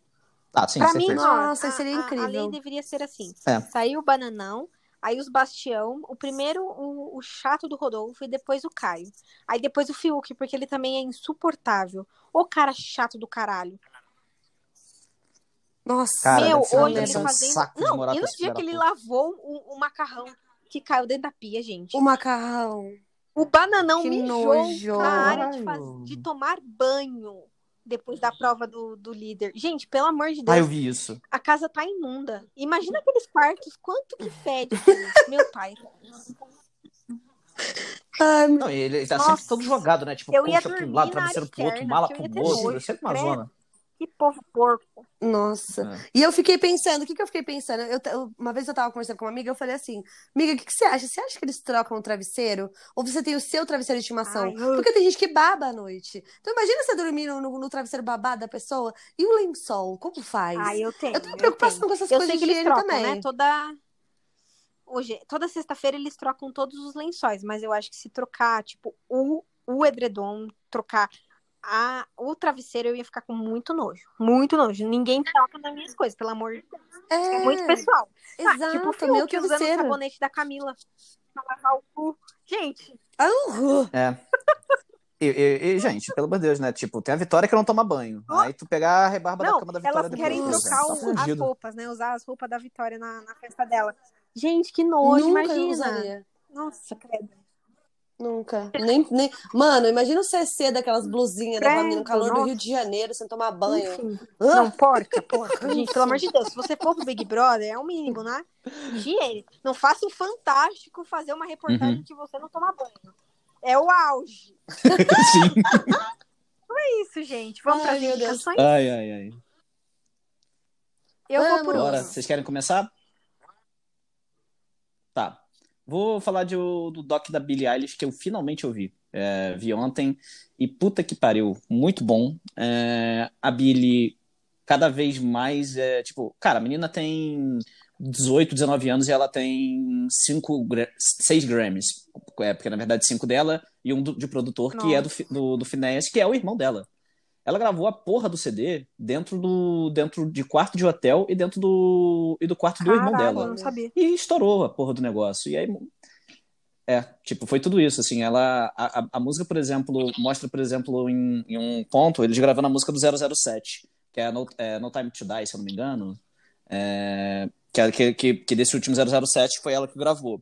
Speaker 2: Ah, sim,
Speaker 3: Pra mim, ó,
Speaker 4: Nossa,
Speaker 3: a-
Speaker 4: seria
Speaker 3: a- A,
Speaker 4: incrível.
Speaker 3: lei deveria ser assim.
Speaker 2: É.
Speaker 3: Saiu o Bananão, aí os Bastião, o primeiro o, o chato do Rodolfo e depois o Caio. Aí depois o Fiuk, porque ele também é insuportável. O cara chato do caralho.
Speaker 4: Nossa,
Speaker 2: Cara,
Speaker 3: Meu, hoje ele
Speaker 2: um
Speaker 3: fazendo.
Speaker 2: saco
Speaker 3: Não, e no dia que ele lavou o, o macarrão que caiu dentro da pia, gente.
Speaker 4: o macarrão.
Speaker 3: O bananão
Speaker 4: Que
Speaker 3: mijou
Speaker 4: nojo.
Speaker 3: na área de, faz- de tomar banho depois da prova do, do líder. Gente, pelo amor de
Speaker 2: Ah,
Speaker 3: Deus,
Speaker 2: eu vi isso.
Speaker 3: a casa tá imunda. Imagina aqueles quartos, quanto que fede. Meu pai.
Speaker 4: Ai,
Speaker 2: Não, e ele, tá
Speaker 3: Nossa.
Speaker 2: sempre todo jogado, né? Tipo,
Speaker 3: Eu ia
Speaker 2: colcha pra um lado, travesseiro pro outro, mala pro outro,
Speaker 3: nojo,
Speaker 2: sempre uma zona.
Speaker 3: Que povo porco.
Speaker 4: Nossa.
Speaker 2: É.
Speaker 4: E eu fiquei pensando, o que, que eu fiquei pensando? Eu, eu- uma vez eu tava conversando com uma amiga, eu falei assim, amiga, o que, que você acha? Você acha que eles trocam o travesseiro? Ou você tem o seu travesseiro de estimação?
Speaker 3: Ai, eu-
Speaker 4: Porque tem gente que baba à noite. Então imagina você dormir no, no- no travesseiro babado da pessoa e o lençol, como faz?
Speaker 3: Ah, eu tenho.
Speaker 4: eu tenho preocupação
Speaker 3: tenho.
Speaker 4: com essas
Speaker 3: Eu
Speaker 4: coisas
Speaker 3: sei que
Speaker 4: de
Speaker 3: eles trocam,
Speaker 4: também.
Speaker 3: né? Toda. Hoje, toda sexta-feira eles trocam todos os lençóis, mas eu acho que se trocar, tipo, o, o edredom, trocar a, o travesseiro, eu ia ficar com muito nojo. Muito nojo. Ninguém troca nas minhas coisas, pelo amor de Deus. É,
Speaker 4: É,
Speaker 3: muito pessoal. Ah,
Speaker 4: exato,
Speaker 3: tipo, o
Speaker 4: meu
Speaker 3: Fiuk usando o sabonete da Camila pra lavar o cu. Gente,
Speaker 4: Ah, uh,
Speaker 2: É. E, e- e, gente, pelo amor de Deus, né? Tipo, tem a Vitória que não toma banho. Aí tu pegar a rebarba da
Speaker 3: não,
Speaker 2: cama da Vitória
Speaker 3: elas querem
Speaker 2: depois.
Speaker 3: trocar
Speaker 2: velho.
Speaker 3: o-
Speaker 2: Tá
Speaker 3: as roupas, né? Usar as roupas da Vitória na, na festa dela. Gente, que nojo,
Speaker 4: nunca
Speaker 3: imagina.
Speaker 4: usaria.
Speaker 3: Nossa, credo.
Speaker 4: Nunca. Nem, nem... Mano, imagina o CC daquelas blusinhas da família no calor do
Speaker 3: nossa.
Speaker 4: Rio de Janeiro, sem tomar banho.
Speaker 3: Enfim. Não, porca, porca. Gente, pelo amor de Deus, se você for pro Big Brother, é o mínimo, né? Higiene. Não faça o fantástico fazer uma reportagem
Speaker 2: Uhum.
Speaker 3: que você não toma banho. É o auge.
Speaker 2: Sim.
Speaker 3: É isso, gente. Vamos
Speaker 4: Ai,
Speaker 3: para as indicações?
Speaker 2: Ai, ai, ai.
Speaker 3: Eu vou por.
Speaker 2: Bora, vocês querem começar? Vou falar de, do doc da Billie Eilish que eu finalmente ouvi. É, vi ontem. E puta que pariu, muito bom. É, a Billie cada vez mais é tipo, cara, a menina tem 18, 19 anos e ela tem cinco, gra- seis Grammys. É, porque na verdade cinco dela e um do- de produtor que é do, do, do Finesse, que é o irmão dela. Ela gravou a porra do CD dentro do dentro de quarto de hotel e dentro do e do quarto do irmão
Speaker 3: Caralho,
Speaker 2: dela.
Speaker 3: não sabia.
Speaker 2: E estourou a porra do negócio. E aí. É, tipo, foi tudo isso, assim, ela, a, a, música, por exemplo, mostra, por exemplo, em, em um ponto, eles gravando a música do 007, que é No, é no Time to Die, se eu não me engano, é, que, é- que, que, que desse último 007 foi ela que gravou.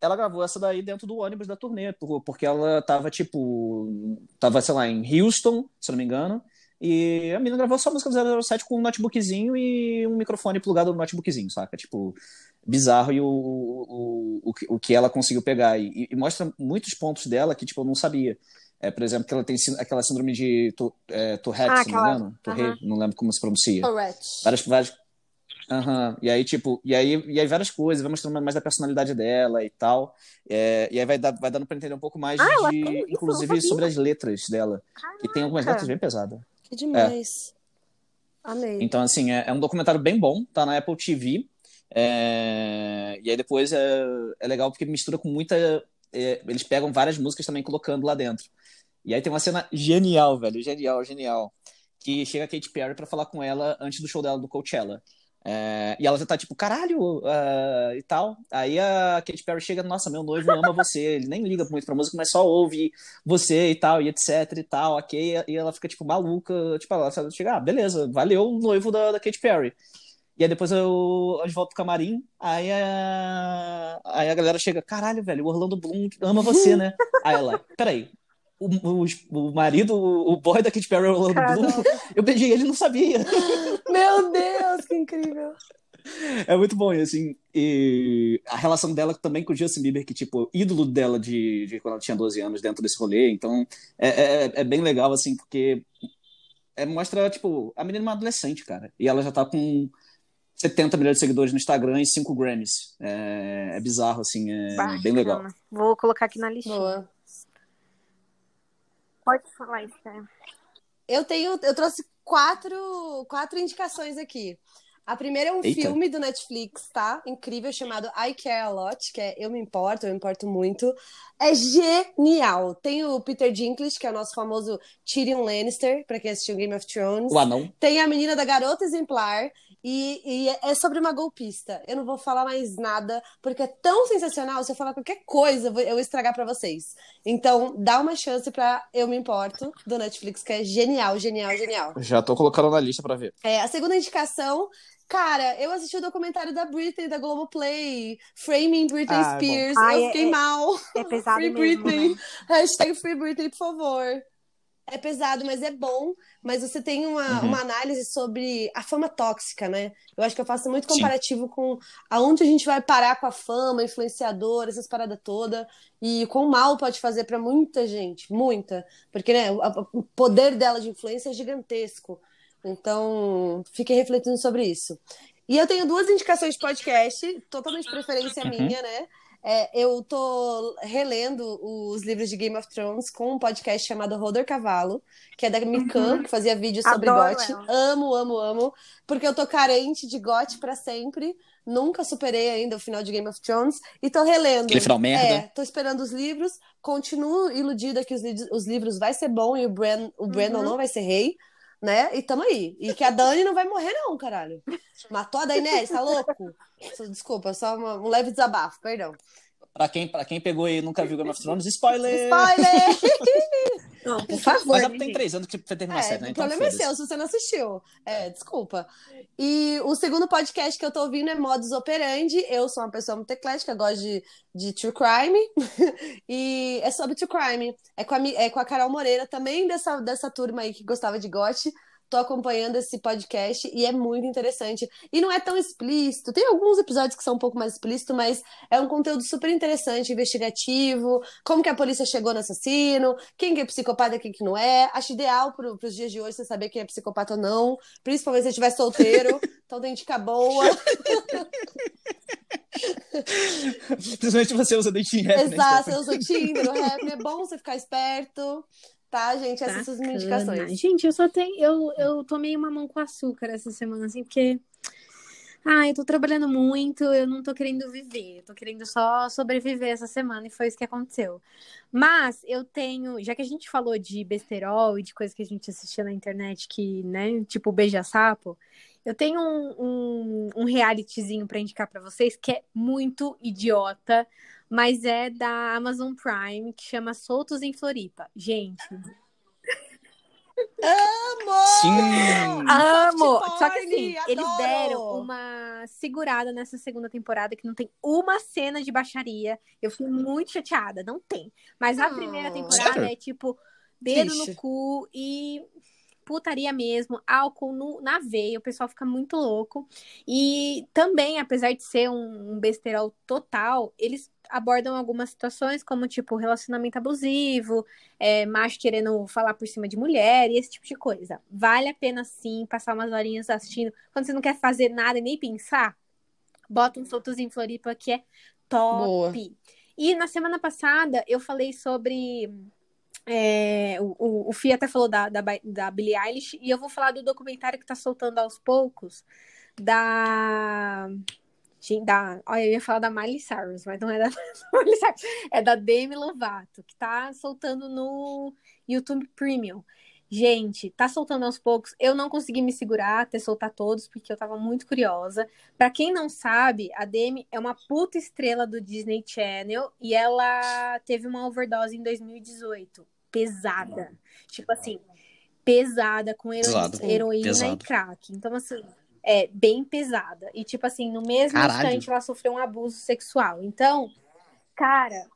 Speaker 2: Ela gravou essa daí dentro do ônibus da turnê, por- porque ela tava, tipo, tava, sei lá, em Houston, se não me engano, e a menina gravou só a música do 007 com um notebookzinho e um microfone plugado no notebookzinho, saca? Tipo, bizarro e o, o, o, que- o que ela conseguiu pegar. E, e mostra muitos pontos dela que, tipo, eu não sabia. É, por exemplo, que ela tem aquela síndrome de Tu- é, Tourette,
Speaker 3: Ah,
Speaker 2: se não me engano. Tourette, não lembro como se pronuncia.
Speaker 4: Correct.
Speaker 2: Várias, várias... Aham. E aí, tipo, e aí, e aí várias coisas, vai mostrando mais da personalidade dela e tal. É, e aí vai, dar, vai dando pra entender um pouco mais
Speaker 3: Ah,
Speaker 2: de,
Speaker 3: isso,
Speaker 2: inclusive, sobre as letras dela. Que tem algumas
Speaker 3: Caraca.
Speaker 2: letras bem pesadas.
Speaker 4: Que demais. Amei.
Speaker 2: Então, assim, é, é um documentário bem bom, tá na Apple TV. É, E aí depois é, é legal porque mistura com muita. é, Eles pegam várias músicas também colocando lá dentro. E aí tem uma cena genial, velho, genial, genial. Que chega a Katy Perry pra falar com ela antes do show dela do Coachella. É, e ela já tá tipo, caralho, ah, e tal. Aí a Katy Perry chega, nossa, meu noivo ama você. Ele nem liga muito pra música, mas só ouve você e tal, e etc e tal, ok. E ela fica, tipo, maluca. Tipo, ela chega, ah, beleza, valeu o noivo da, da Katy Perry. E aí depois eu, eu volto pro camarim, aí a, aí a galera chega, caralho, velho, o Orlando Bloom ama você, né? aí ela, peraí, o, o, o marido, o boy da Katy Perry, o Orlando Bloom, eu beijei ele e não sabia.
Speaker 4: Meu Deus, incrível!
Speaker 2: É muito bom, e assim, e a relação dela também com o Justin Bieber, que, tipo, ídolo dela de, de quando ela tinha 12 anos dentro desse rolê, então é, é, é bem legal, assim, porque é, mostra, tipo, a menina é uma adolescente, cara, e ela já tá com 70 milhões de seguidores no Instagram e 5 Grammys. É, é bizarro, assim, é Bacana. bem legal.
Speaker 3: Vou colocar aqui na listinha.
Speaker 4: Boa.
Speaker 3: Pode falar isso, né?
Speaker 4: Eu tenho, eu trouxe quatro, quatro indicações aqui. A primeira é um Eita. filme do Netflix, tá? Incrível, chamado I Care A Lot, que é Eu Me Importo, Eu Me Importo Muito. É genial. Tem o Peter Dinklage, que é o nosso famoso Tyrion Lannister, pra quem assistiu Game of Thrones.
Speaker 2: O anão.
Speaker 4: Tem a menina da Garota Exemplar. E, e, é sobre uma golpista. Eu não vou falar mais nada, porque é tão sensacional. Se eu falar qualquer coisa, eu vou estragar para vocês. Então, dá uma chance pra Eu Me Importo, do Netflix, que é genial, genial, genial.
Speaker 2: Já tô colocando na lista para ver.
Speaker 4: É, a segunda indicação Cara, eu assisti o documentário da Britney, da Globoplay, Framing Britney ah, é Spears. É eu fiquei
Speaker 3: é,
Speaker 4: mal.
Speaker 3: É pesado
Speaker 4: Free
Speaker 3: mesmo,
Speaker 4: Britney.
Speaker 3: Né?
Speaker 4: Hashtag Free Britney, por favor. É pesado, mas é bom. Mas você tem uma, uhum. uma análise sobre a fama tóxica, né? Eu acho que eu faço muito comparativo Sim. com aonde a gente vai parar com a fama, influenciador, essas paradas todas. E quão mal pode fazer para muita gente. Muita. Porque, né, o, o poder dela de influência é gigantesco. Então, fiquem refletindo sobre isso. E eu tenho duas indicações de podcast, totalmente preferência uhum. minha, né? É, eu tô relendo os livros de Game of Thrones com um podcast chamado Roder Cavalo, que é da Mikan, uhum. que fazia vídeos sobre Adoro GOT. Ela. Amo, amo, amo. Porque eu tô carente de GOT para sempre. Nunca superei ainda o final de Game of Thrones. E tô relendo.
Speaker 2: Aquele final merda.
Speaker 4: É, tô esperando os livros. Continuo iludida que os, li os livros vai ser bom e o, Bran o Brandon uhum. não vai ser rei né? E tamo aí. E que a Dani não vai morrer, não, caralho. Matou a Daenerys, tá louco? Desculpa, só uma, um leve desabafo, perdão.
Speaker 2: Pra quem, pra quem pegou e nunca viu Game of Thrones, spoiler!
Speaker 4: Spoiler!
Speaker 3: Não, por favor.
Speaker 2: Mas já tem três anos que você terminou
Speaker 4: é,
Speaker 2: a série, né?
Speaker 4: O então, problema é seu, se você não assistiu. É, desculpa. E o segundo podcast que eu tô ouvindo é Modus Operandi. Eu sou uma pessoa muito eclética, gosto de, de true crime. e é sobre true crime. É com a, é com a Carol Moreira, também dessa, dessa turma aí que gostava de gote tô acompanhando esse podcast e é muito interessante. E não é tão explícito. Tem alguns episódios que são um pouco mais explícitos, mas é um conteúdo super interessante, investigativo, como que a polícia chegou no assassino, quem que é psicopata e quem que não é. Acho ideal para os dias de hoje você saber quem é psicopata ou não, principalmente se estiver solteiro. então tem dica boa.
Speaker 2: Principalmente você usa dating rap,
Speaker 4: né, Exato, né, você usa o Tinder, o rap. É bom você ficar esperto. Tá, gente? Essas são as minhas indicações.
Speaker 3: Gente, eu só tenho. Eu, eu tomei uma mão com açúcar essa semana, assim, porque. Ah, eu tô trabalhando muito, eu não tô querendo viver, eu tô querendo só sobreviver essa semana e foi isso que aconteceu. Mas eu tenho, já que a gente falou de besterol e de coisas que a gente assistia na internet que, né, tipo beija-sapo, eu tenho um, um, um realityzinho pra indicar pra vocês que é muito idiota, mas é da Amazon Prime, que chama Soltos em Floripa. Gente.
Speaker 4: Amo!
Speaker 2: Sim!
Speaker 3: Amo! Só que assim, adoro. eles deram uma segurada nessa segunda temporada que não tem uma cena de baixaria. Eu fui muito chateada, não tem. Mas a primeira temporada Sério? é tipo dedo no cu e putaria mesmo, álcool no, na veia, o pessoal fica muito louco. E também, apesar de ser um, um besterol total, eles abordam algumas situações, como tipo relacionamento abusivo, é, macho querendo falar por cima de mulher e esse tipo de coisa. Vale a pena sim passar umas horinhas assistindo. Quando você não quer fazer nada e nem pensar, bota um soltos em Floripa que é top. Boa. E na semana passada eu falei sobre é, o, o Fih até falou da, da, da Billie Eilish, e eu vou falar do documentário que tá soltando aos poucos, da. Da olha, eu ia falar da Miley Cyrus, mas não é da Miley Cyrus, é da Demi Lovato, que tá soltando no YouTube Premium. Gente, tá soltando aos poucos. Eu não consegui me segurar até soltar todos, porque eu tava muito curiosa. Para quem não sabe, a Demi é uma puta estrela do Disney Channel e ela teve uma overdose em 2018 pesada. Tipo assim, pesada, com hero pesado, heroína pesado. e crack. Então, assim, é, bem pesada. E, tipo assim, no mesmo
Speaker 2: Caralho.
Speaker 3: instante ela sofreu um abuso sexual. Então, cara,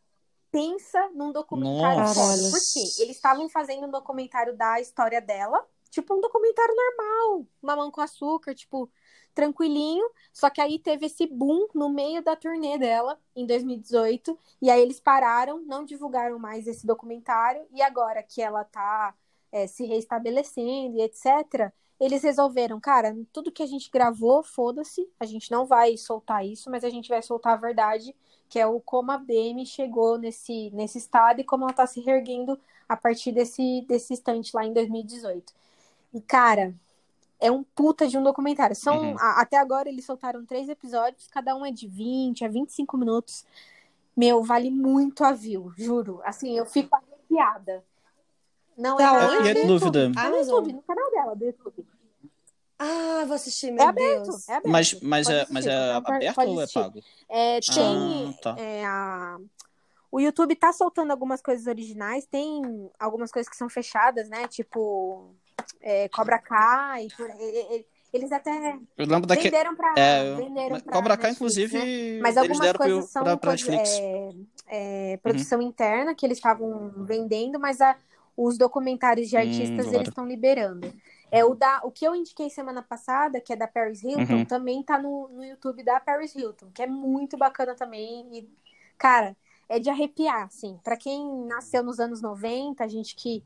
Speaker 3: pensa num documentário
Speaker 2: Nossa.
Speaker 3: Por quê? Eles estavam fazendo um documentário da história dela, tipo um documentário normal, mamão com açúcar, tipo, tranquilinho. Só que aí teve esse boom no meio da turnê dela, em 2018. E aí eles pararam, não divulgaram mais esse documentário. E agora que ela tá é, se reestabelecendo e etc., eles resolveram, cara, tudo que a gente gravou, foda-se, a gente não vai soltar isso, mas a gente vai soltar a verdade, que é o como a BM chegou nesse, nesse estado e como ela tá se reerguendo a partir desse, desse instante lá em 2018. E, cara, é um puta de um documentário. São,
Speaker 2: Uhum.
Speaker 3: a- até agora eles soltaram três episódios, cada um é de 20 a 25 minutos. Meu, vale muito a view, juro. Assim, eu fico arrepiada. Não é
Speaker 4: Da
Speaker 3: na-
Speaker 4: onde?
Speaker 3: No
Speaker 2: dúvida?
Speaker 3: É no. YouTube, no canal dela, do YouTube.
Speaker 4: Ah, vou assistir,
Speaker 3: É
Speaker 4: meu
Speaker 3: aberto,
Speaker 4: Deus.
Speaker 3: é aberto.
Speaker 2: Mas, mas, é, mas é aberto
Speaker 3: pode
Speaker 2: ou é pago?
Speaker 3: É, tem
Speaker 2: Ah, tá.
Speaker 3: é, a... O YouTube tá soltando algumas coisas originais, tem algumas coisas que são fechadas, né? Tipo é, Cobra Kai. por- Eles até
Speaker 2: Eu lembro daquele.
Speaker 3: venderam pra.
Speaker 2: É,
Speaker 3: venderam pra
Speaker 2: Cobra Kai, inclusive,
Speaker 3: né? Mas
Speaker 2: eles
Speaker 3: algumas
Speaker 2: deram
Speaker 3: coisas são
Speaker 2: pra, pra Netflix.
Speaker 3: é, é, produção interna que eles estavam vendendo, mas a- os documentários de
Speaker 2: Hum,
Speaker 3: artistas
Speaker 2: agora.
Speaker 3: eles estão liberando. É o da o que eu indiquei semana passada, que é da Paris Hilton,
Speaker 2: Uhum.
Speaker 3: também tá no, no YouTube da Paris Hilton, que é muito bacana também. E, cara, é de arrepiar, assim. Pra quem nasceu nos anos 90, a gente que.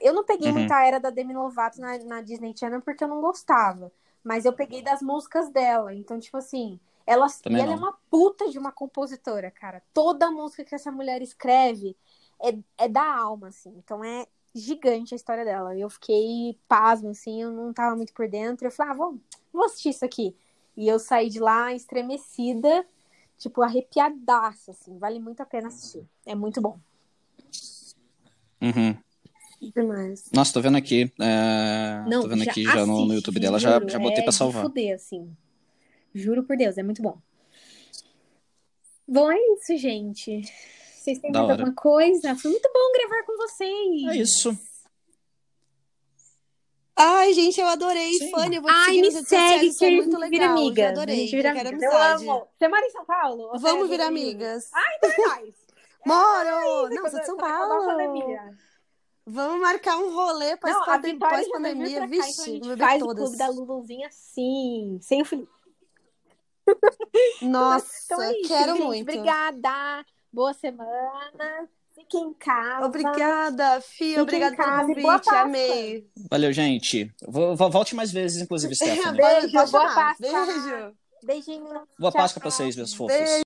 Speaker 3: Eu não peguei
Speaker 2: Uhum.
Speaker 3: muita era da Demi Lovato na, na Disney Channel porque eu não gostava. Mas eu peguei das músicas dela. Então, tipo assim, ela, e
Speaker 2: Também
Speaker 3: ela é uma puta de uma compositora, cara. Toda música que essa mulher escreve é, é da alma, assim. Então é gigante a história dela. Eu fiquei pasmo, assim, eu não tava muito por dentro. Eu falei, ah, vou, vou assistir isso aqui. E eu saí de lá estremecida, tipo, arrepiadaça, assim. Vale muito a pena assistir. É muito bom.
Speaker 2: Uhum.
Speaker 3: Demais.
Speaker 2: Nossa, tô vendo aqui. é,
Speaker 3: Não,
Speaker 2: tô vendo
Speaker 3: já
Speaker 2: aqui já no, no YouTube dela, já,
Speaker 3: juro,
Speaker 2: já botei
Speaker 3: é
Speaker 2: pra
Speaker 3: de
Speaker 2: salvar.
Speaker 3: fuder, assim. Juro por Deus, é muito bom. Bom, é isso, gente. Vocês têm
Speaker 2: Da
Speaker 3: mais
Speaker 2: hora.
Speaker 3: alguma coisa? Foi muito bom gravar com vocês.
Speaker 2: É isso.
Speaker 4: Ai, gente, eu adorei,
Speaker 2: Sim.
Speaker 4: Fanny. Eu vou te
Speaker 3: Ai,
Speaker 4: seguir
Speaker 3: me
Speaker 4: nas redes
Speaker 3: segue
Speaker 4: sociais,
Speaker 3: que
Speaker 4: é muito legal.
Speaker 3: vira amiga.
Speaker 4: Já adorei,
Speaker 3: A gente vira
Speaker 4: eu quero
Speaker 3: amiga. Eu amo. Você mora em São Paulo? É
Speaker 4: Vamos
Speaker 3: do
Speaker 4: virar amigas.
Speaker 3: Ai, então é nóis.
Speaker 4: Moro! Não,
Speaker 3: Quando-
Speaker 4: sou de São Paulo.
Speaker 3: pandemia.
Speaker 4: Vamos marcar um rolê
Speaker 3: Não,
Speaker 4: pós-pandemia.
Speaker 3: cá,
Speaker 4: Vixe,
Speaker 3: então gente
Speaker 4: beber
Speaker 3: faz o
Speaker 4: todas.
Speaker 3: clube da Luluzinha assim, sem o Felipe.
Speaker 4: Nossa,
Speaker 3: Então é isso,
Speaker 4: quero
Speaker 3: gente.
Speaker 4: muito.
Speaker 3: Obrigada. Boa semana. Fiquem em casa.
Speaker 4: Obrigada, Fia. Obrigada pelo convite. Amei.
Speaker 2: Valeu, gente. Vou, vou- volte mais vezes, inclusive, Stephanie.
Speaker 3: Beijo, boa. Páscoa.
Speaker 4: Beijo.
Speaker 3: Beijinho.
Speaker 2: Boa
Speaker 3: Tchau,
Speaker 2: Páscoa pra vocês, meus fofos.
Speaker 4: Beijo.